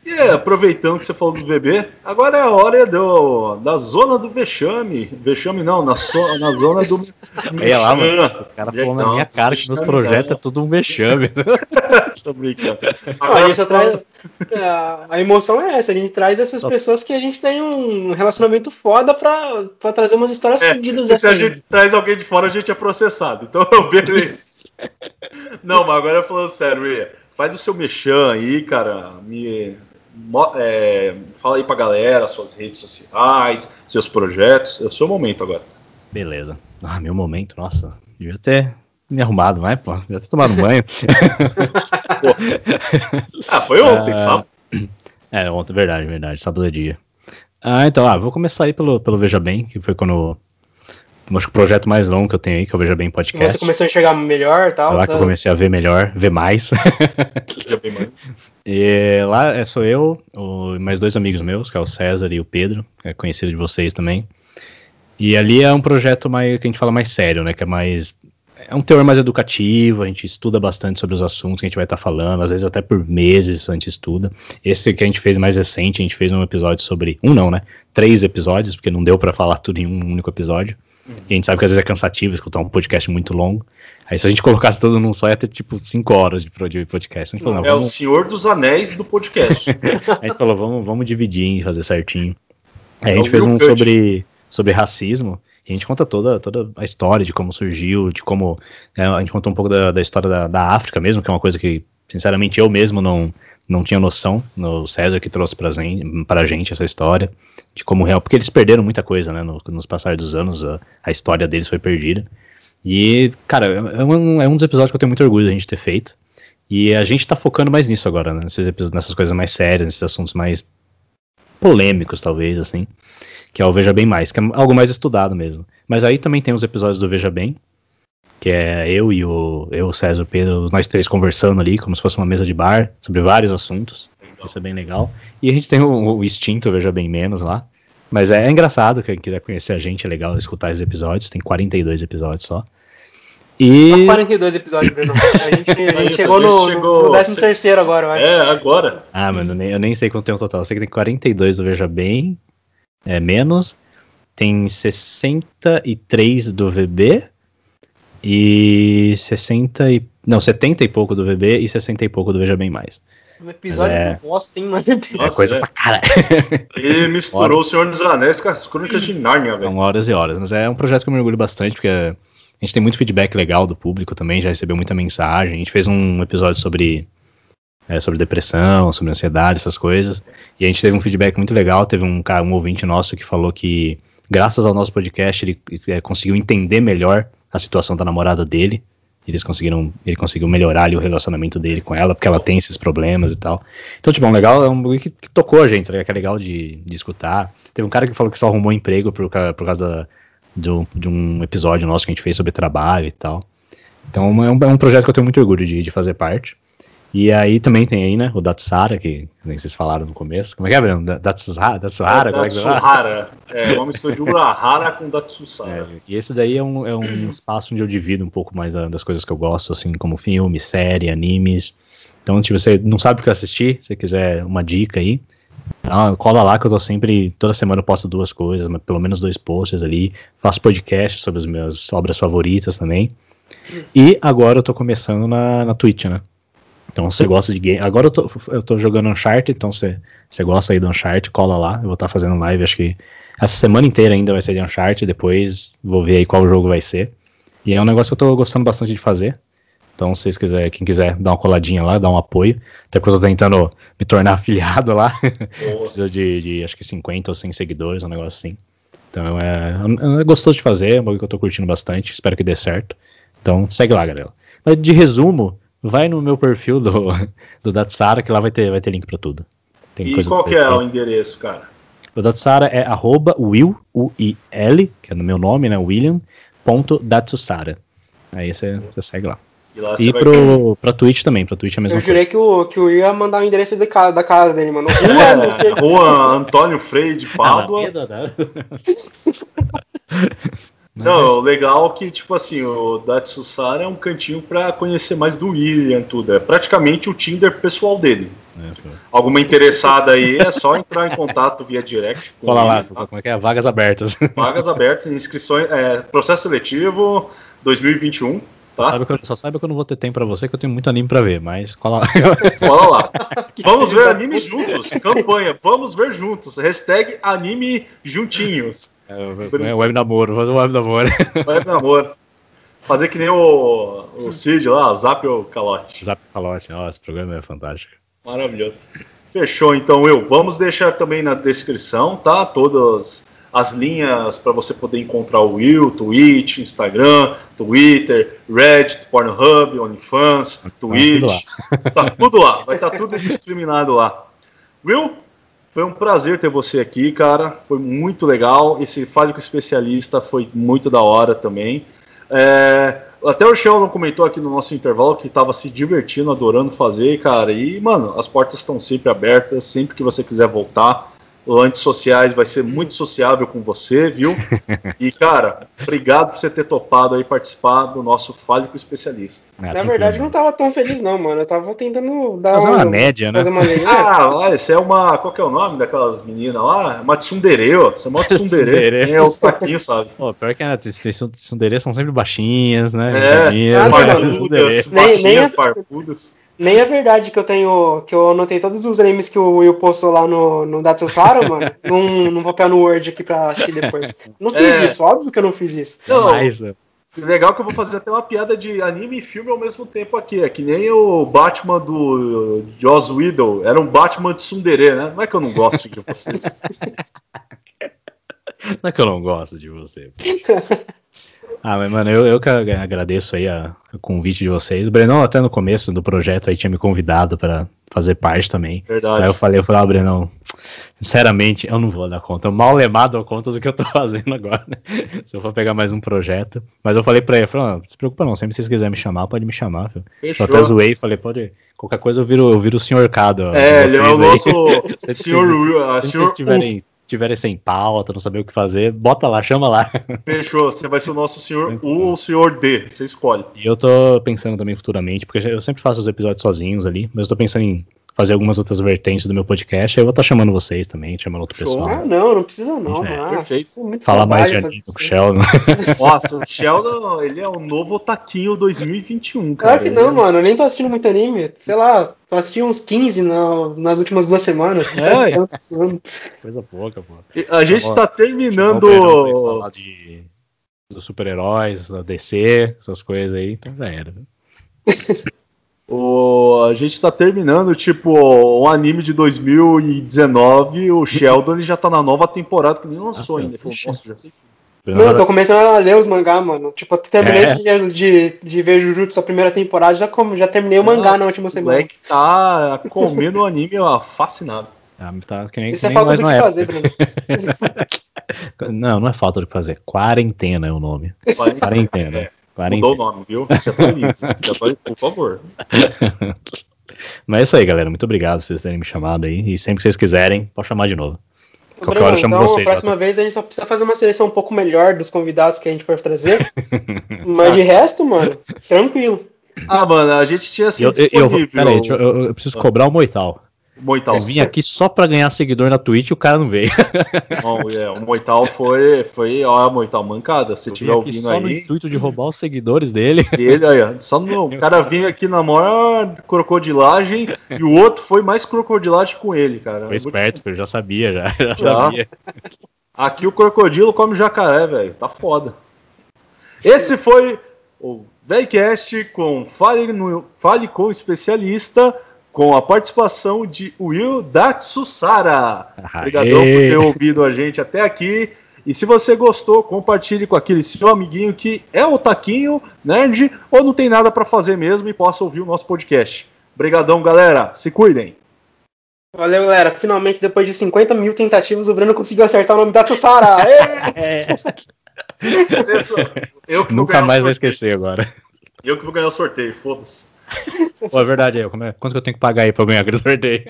E é, aproveitando que você falou do bebê, agora é a hora do, da zona do vexame. Vexame não, na, so- na zona do. Olha lá, mano. O cara falou na Não, minha cara que meus vexame projetos não. é tudo um vexame. Tô brincando. A gente traz. A, a emoção é essa, a gente traz essas Só- pessoas que a gente tem um relacionamento foda pra, pra trazer umas histórias É, fodidas se a assim. gente traz alguém de fora, a gente é processado. Então, beleza. Não, mas agora falando sério, Ia, faz o seu mexão aí, cara. Me, é, fala aí pra galera, suas redes sociais, seus projetos. É o seu momento agora. Beleza. Ah, meu momento, nossa. Devia ter me arrumado, vai, pô. Devia ter tomado banho. Ah, foi ontem, Ah, sabe? É, ontem, verdade, verdade, sábado é dia. Ah, então, ah, vou começar aí pelo, pelo Veja Bem, que foi quando. Acho que o projeto mais longo que eu tenho aí, que é o Veja Bem Podcast. Você começou a enxergar melhor e tal. É lá que eu tá? comecei a ver melhor, ver mais. Já bem mais. E lá é, sou eu, o, e mais dois amigos meus, que é o César e o Pedro, que é conhecido de vocês também. E ali é um projeto mais, que a gente fala mais sério, né? Que é mais. É um teor mais educativo, a gente estuda bastante sobre os assuntos que a gente vai estar falando, às vezes até por meses a gente estuda. Esse que a gente fez mais recente, a gente fez um episódio sobre. Um não, né? Três episódios, porque não deu pra falar tudo em um único episódio. E a gente sabe que às vezes é cansativo escutar um podcast muito longo. Aí se a gente colocasse tudo num só, ia ter tipo cinco horas de podcast. A gente falou, não, É o vamos, Senhor dos Anéis do podcast. a gente falou, vamos, vamos dividir e fazer certinho. Aí a É gente o fez um sobre, sobre racismo. A gente conta toda, toda a história de como surgiu, de como. né, a gente contou um pouco da, da história da, da África mesmo, que é uma coisa que, sinceramente, eu mesmo não, não tinha noção. No César que trouxe pra, zen- pra gente essa história. De como real. Porque eles perderam muita coisa, né? no- nos passar dos anos, a, a história deles foi perdida. E, cara, é um, é um dos episódios que eu tenho muito orgulho da gente ter feito. E a gente tá focando mais nisso agora, né? nesses episódios, nessas coisas mais sérias, nesses assuntos mais polêmicos, talvez, assim. Que é o Veja Bem Mais, que é algo mais estudado mesmo. Mas aí também tem os episódios do Veja Bem, que é eu e o, eu, o César, o Pedro, nós três conversando ali, como se fosse uma mesa de bar, sobre vários assuntos. Isso é bem legal. E a gente tem o, o Instinto, Veja Bem Menos lá. Mas é, é engraçado, quem quiser conhecer a gente, é legal escutar os episódios. Tem 42 episódios só. E... Só 42 episódios, Bruno. A gente, a gente chegou, no, chegou no 13 terceiro agora, eu acho. É, agora. Ah, mano, eu nem, eu nem sei quanto tem o total. Eu sei que tem 42 do Veja Bem, é menos. Tem 63 do VB e 60 e... Não, 70 e pouco do VB e 60 e pouco do Veja Bem Mais. Um episódio é... bosta, hein, mano? É coisa é. pra cara. Ele misturou o Senhor dos Anéis com as crônicas de Nárnia, velho. São horas e horas, mas é um projeto que eu me orgulho bastante, porque a gente tem muito feedback legal do público também, já recebeu muita mensagem. A gente fez um episódio sobre, é, sobre depressão, sobre ansiedade, essas coisas. E a gente teve um feedback muito legal. Teve um, um ouvinte nosso que falou que, graças ao nosso podcast, ele é, conseguiu entender melhor a situação da namorada dele eles conseguiram, ele conseguiu melhorar ali o relacionamento dele com ela, porque ela tem esses problemas e tal. Então, tipo, é um legal, é um que, que, tocou a gente, né, que é legal de, de escutar. Teve um cara que falou que só arrumou emprego por, por causa da, do, de um episódio nosso que a gente fez sobre trabalho e tal. Então, é um, é um projeto que eu tenho muito orgulho de, de fazer parte. E aí também tem aí, né, o Datsara, que nem vocês falaram no começo. Como é que é, Bruno? Datsuhara? Datsuhara? É, Datsuhara. É, uma mistura de Urahara com Datsusara. É, e esse daí é um, é um espaço onde eu divido um pouco mais da, das coisas que eu gosto, assim, como filme, série, animes. Então, se você não sabe o que assistir, se quiser uma dica aí, ah, cola lá que eu tô sempre, toda semana eu posto duas coisas, pelo menos dois posts ali. Faço podcast sobre as minhas obras favoritas também. E agora eu tô começando na, na Twitch, né? Então, você gosta de game. Agora eu tô, eu tô jogando Uncharted, então você, você gosta aí do Uncharted, cola lá. Eu vou estar tá fazendo live, acho que essa semana inteira ainda vai ser de Uncharted, depois vou ver aí qual jogo vai ser. E é um negócio que eu tô gostando bastante de fazer. Então, se vocês quiserem, quem quiser dar uma coladinha lá, dar um apoio. Até porque eu tô tentando me tornar afiliado lá. Preciso de, de, acho que 50 ou 100 seguidores, um negócio assim. Então, é, é gostoso de fazer, é um bagulho que eu tô curtindo bastante. Espero que dê certo. Então, segue lá, galera. Mas de resumo, vai no meu perfil do, do Datsara, que lá vai ter, vai ter link para tudo. Tem e qual que é o endereço, cara? O Datsara é arroba will, U-I-L, que é no meu nome, né, William, ponto Datsusara. Aí você, você segue lá. E, e pro, vai... pra Twitch também, pra Twitch é a mesma Eu jurei que o, que o ia mandar o endereço de casa, da casa dele, mano. Rua, é, Rua Antônio Freire de Pádua. Não, o legal é que, tipo assim, o Datsusara é um cantinho para conhecer mais do William, tudo. É praticamente o Tinder pessoal dele. É, Alguma interessada aí é só entrar em contato via direct. Fala lá, tá? como é que é? Vagas abertas. Vagas abertas, inscrições, é, processo seletivo 2021. Tá? Sabe eu, só sabe que eu não vou ter tempo pra você, que eu tenho muito anime pra ver, mas cola lá. Cola lá. Vamos ver anime juntos. Campanha, vamos ver juntos. Hashtag anime juntinhos. É, é web namoro, fazer um web namoro. Web namoro. Fazer que nem o, o Cid lá, Zap ou Calote. Zap Calote, nossa, esse programa é fantástico. Maravilhoso. Fechou, então, Will. Vamos deixar também na descrição, tá? Todas as linhas para você poder encontrar o Will, Twitch, Instagram, Twitter, Reddit, Pornhub, OnlyFans, Twitch. Tá tudo lá, vai estar tá tudo discriminado lá. Will, foi um prazer ter você aqui, cara. Foi muito legal. Esse Fale com Especialista foi muito da hora também. É, até o Sheldon comentou aqui no nosso intervalo que estava se divertindo, adorando fazer, cara. E, mano, as portas estão sempre abertas. Sempre que você quiser voltar, o Antissociais vai ser muito sociável com você, viu? E, cara, obrigado por você ter topado aí participar do nosso Fale com Especialista. Ah, Na verdade, eu não tava tão feliz, não, mano. Eu tava tentando dar fazer uma, uma média, né? Uma ah, esse é uma. Qual que é o nome daquelas meninas lá? É uma tsundere, ó. Você é uma tsundere. é o taquinho, sabe? Pô, pior que a tsundere são sempre baixinhas, né? É, farpudas, nem, nem, farpudas. Nem é verdade que eu tenho. que eu anotei todos os animes que o Will postou lá no, no Datsusara, mano, num, num papel no Word aqui pra assistir depois. Não fiz é. isso, óbvio que eu não fiz isso. Não, Mas, legal que eu vou fazer até uma piada de anime e filme ao mesmo tempo aqui. É que nem o Batman do Joss Whedon. Era um Batman de Sundere, né? Não é que eu não gosto de você. não é que eu não gosto de você. Ah, mas, mano, eu, eu que agradeço aí a, o convite de vocês. O Brenão, até no começo do projeto, aí tinha me convidado para fazer parte também. Verdade. Aí eu falei, eu falei, ah, Brenão, sinceramente, eu não vou dar conta. Eu mal lemado dou conta do que eu tô fazendo agora, né? Se eu for pegar mais um projeto. Mas eu falei pra ele, eu falei, não, não se preocupa não, sempre que vocês quiserem me chamar, pode me chamar, filho. Eu até zoei, falei, pode Qualquer coisa eu viro, eu viro o senhor Cado. É, ele é o nosso senhor Will. Se vocês tiverem, tiverem sem pauta, não saber o que fazer, bota lá, chama lá. Fechou, você vai ser o nosso senhor U ou o senhor D, você escolhe. E eu tô pensando também futuramente, porque eu sempre faço os episódios sozinhos ali, mas eu tô pensando em fazer algumas outras vertentes do meu podcast. Eu vou estar tá chamando vocês também, chamando outro Show. pessoal. Ah, não, não precisa não. É, perfeito. Falar mais de anime com o Sheldon. Nossa, o Sheldon, ele é o novo Taquinho 2021, cara. Claro que não, mano. Eu nem tô assistindo muito anime. Sei lá, assisti uns 15 na, nas últimas duas semanas. É, coisa pouca, pô. A gente tá, tá terminando... Falar de dos super-heróis, da DC, essas coisas aí, então já era. O, a gente tá terminando, tipo, um anime de 2019, o Sheldon já tá na nova temporada que nem lançou ah, ainda. Falou, Nossa, já sei não, eu tô começando a ler os mangá, mano. Tipo, eu terminei é. de, de, de, ver Jujutsu a primeira temporada, já, já terminei o mangá na última semana. O moleque tá comendo o anime ó, fascinado. Ah, tá, que nem, Isso é falta do que fazer, Bruno. não, não é falta do que fazer. Quarentena é o nome. Quarentena. É. Mudou o nome, viu? Se atualize. por favor. Mas é isso aí, galera. Muito obrigado por vocês terem me chamado aí. E sempre que vocês quiserem, pode chamar de novo. Qualquer Bruno, hora eu chamo então, vocês. A próxima vez a gente só precisa fazer uma seleção um pouco melhor dos convidados que a gente for trazer. Mas de resto, mano, tranquilo. Ah, mano, a gente tinha sido eu, eu, eu, Peraí, eu, eu, preciso cobrar o Moital. Moital. Eu vim aqui só pra ganhar seguidor na Twitch e o cara não veio. Bom, é, o Moital foi, foi, ó, Moital, mancada. Se tiver ouvindo só aí. Só no intuito de roubar os seguidores dele. Ele aí, ó, só no, o cara vinha aqui na maior crocodilagem e o outro foi mais crocodilagem com ele, cara. Foi esperto, eu já sabia, já, já, já. sabia. Aqui o crocodilo come jacaré, velho. Tá foda. Esse foi o Velcast com Fale, no, Fale com o Especialista com a participação de Will Datsusara. Obrigadão por ter ouvido a gente até aqui. E se você gostou, compartilhe com aquele seu amiguinho que é o taquinho, nerd, ou não tem nada para fazer mesmo e possa ouvir o nosso podcast. Obrigadão, galera. Se cuidem. Valeu, galera. Finalmente, depois de 50 mil tentativas, o Bruno conseguiu acertar o nome da Tussara. é. Eu Nunca mais vai esquecer agora. Eu que vou ganhar o sorteio, foda-se. Pô, é verdade, eu, como é, quanto que eu tenho que pagar aí pra ganhar aquele sorteio?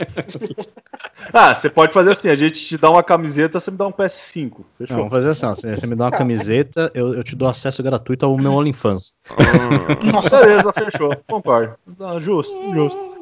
ah, você pode fazer assim, a gente te dá uma camiseta, você me dá um PS5. Fechou? Não, vamos fazer assim, ó, você me dá uma camiseta, eu, eu te dou acesso gratuito ao meu OnlyFans. Beleza, fechou. Concordo. Justo, justo.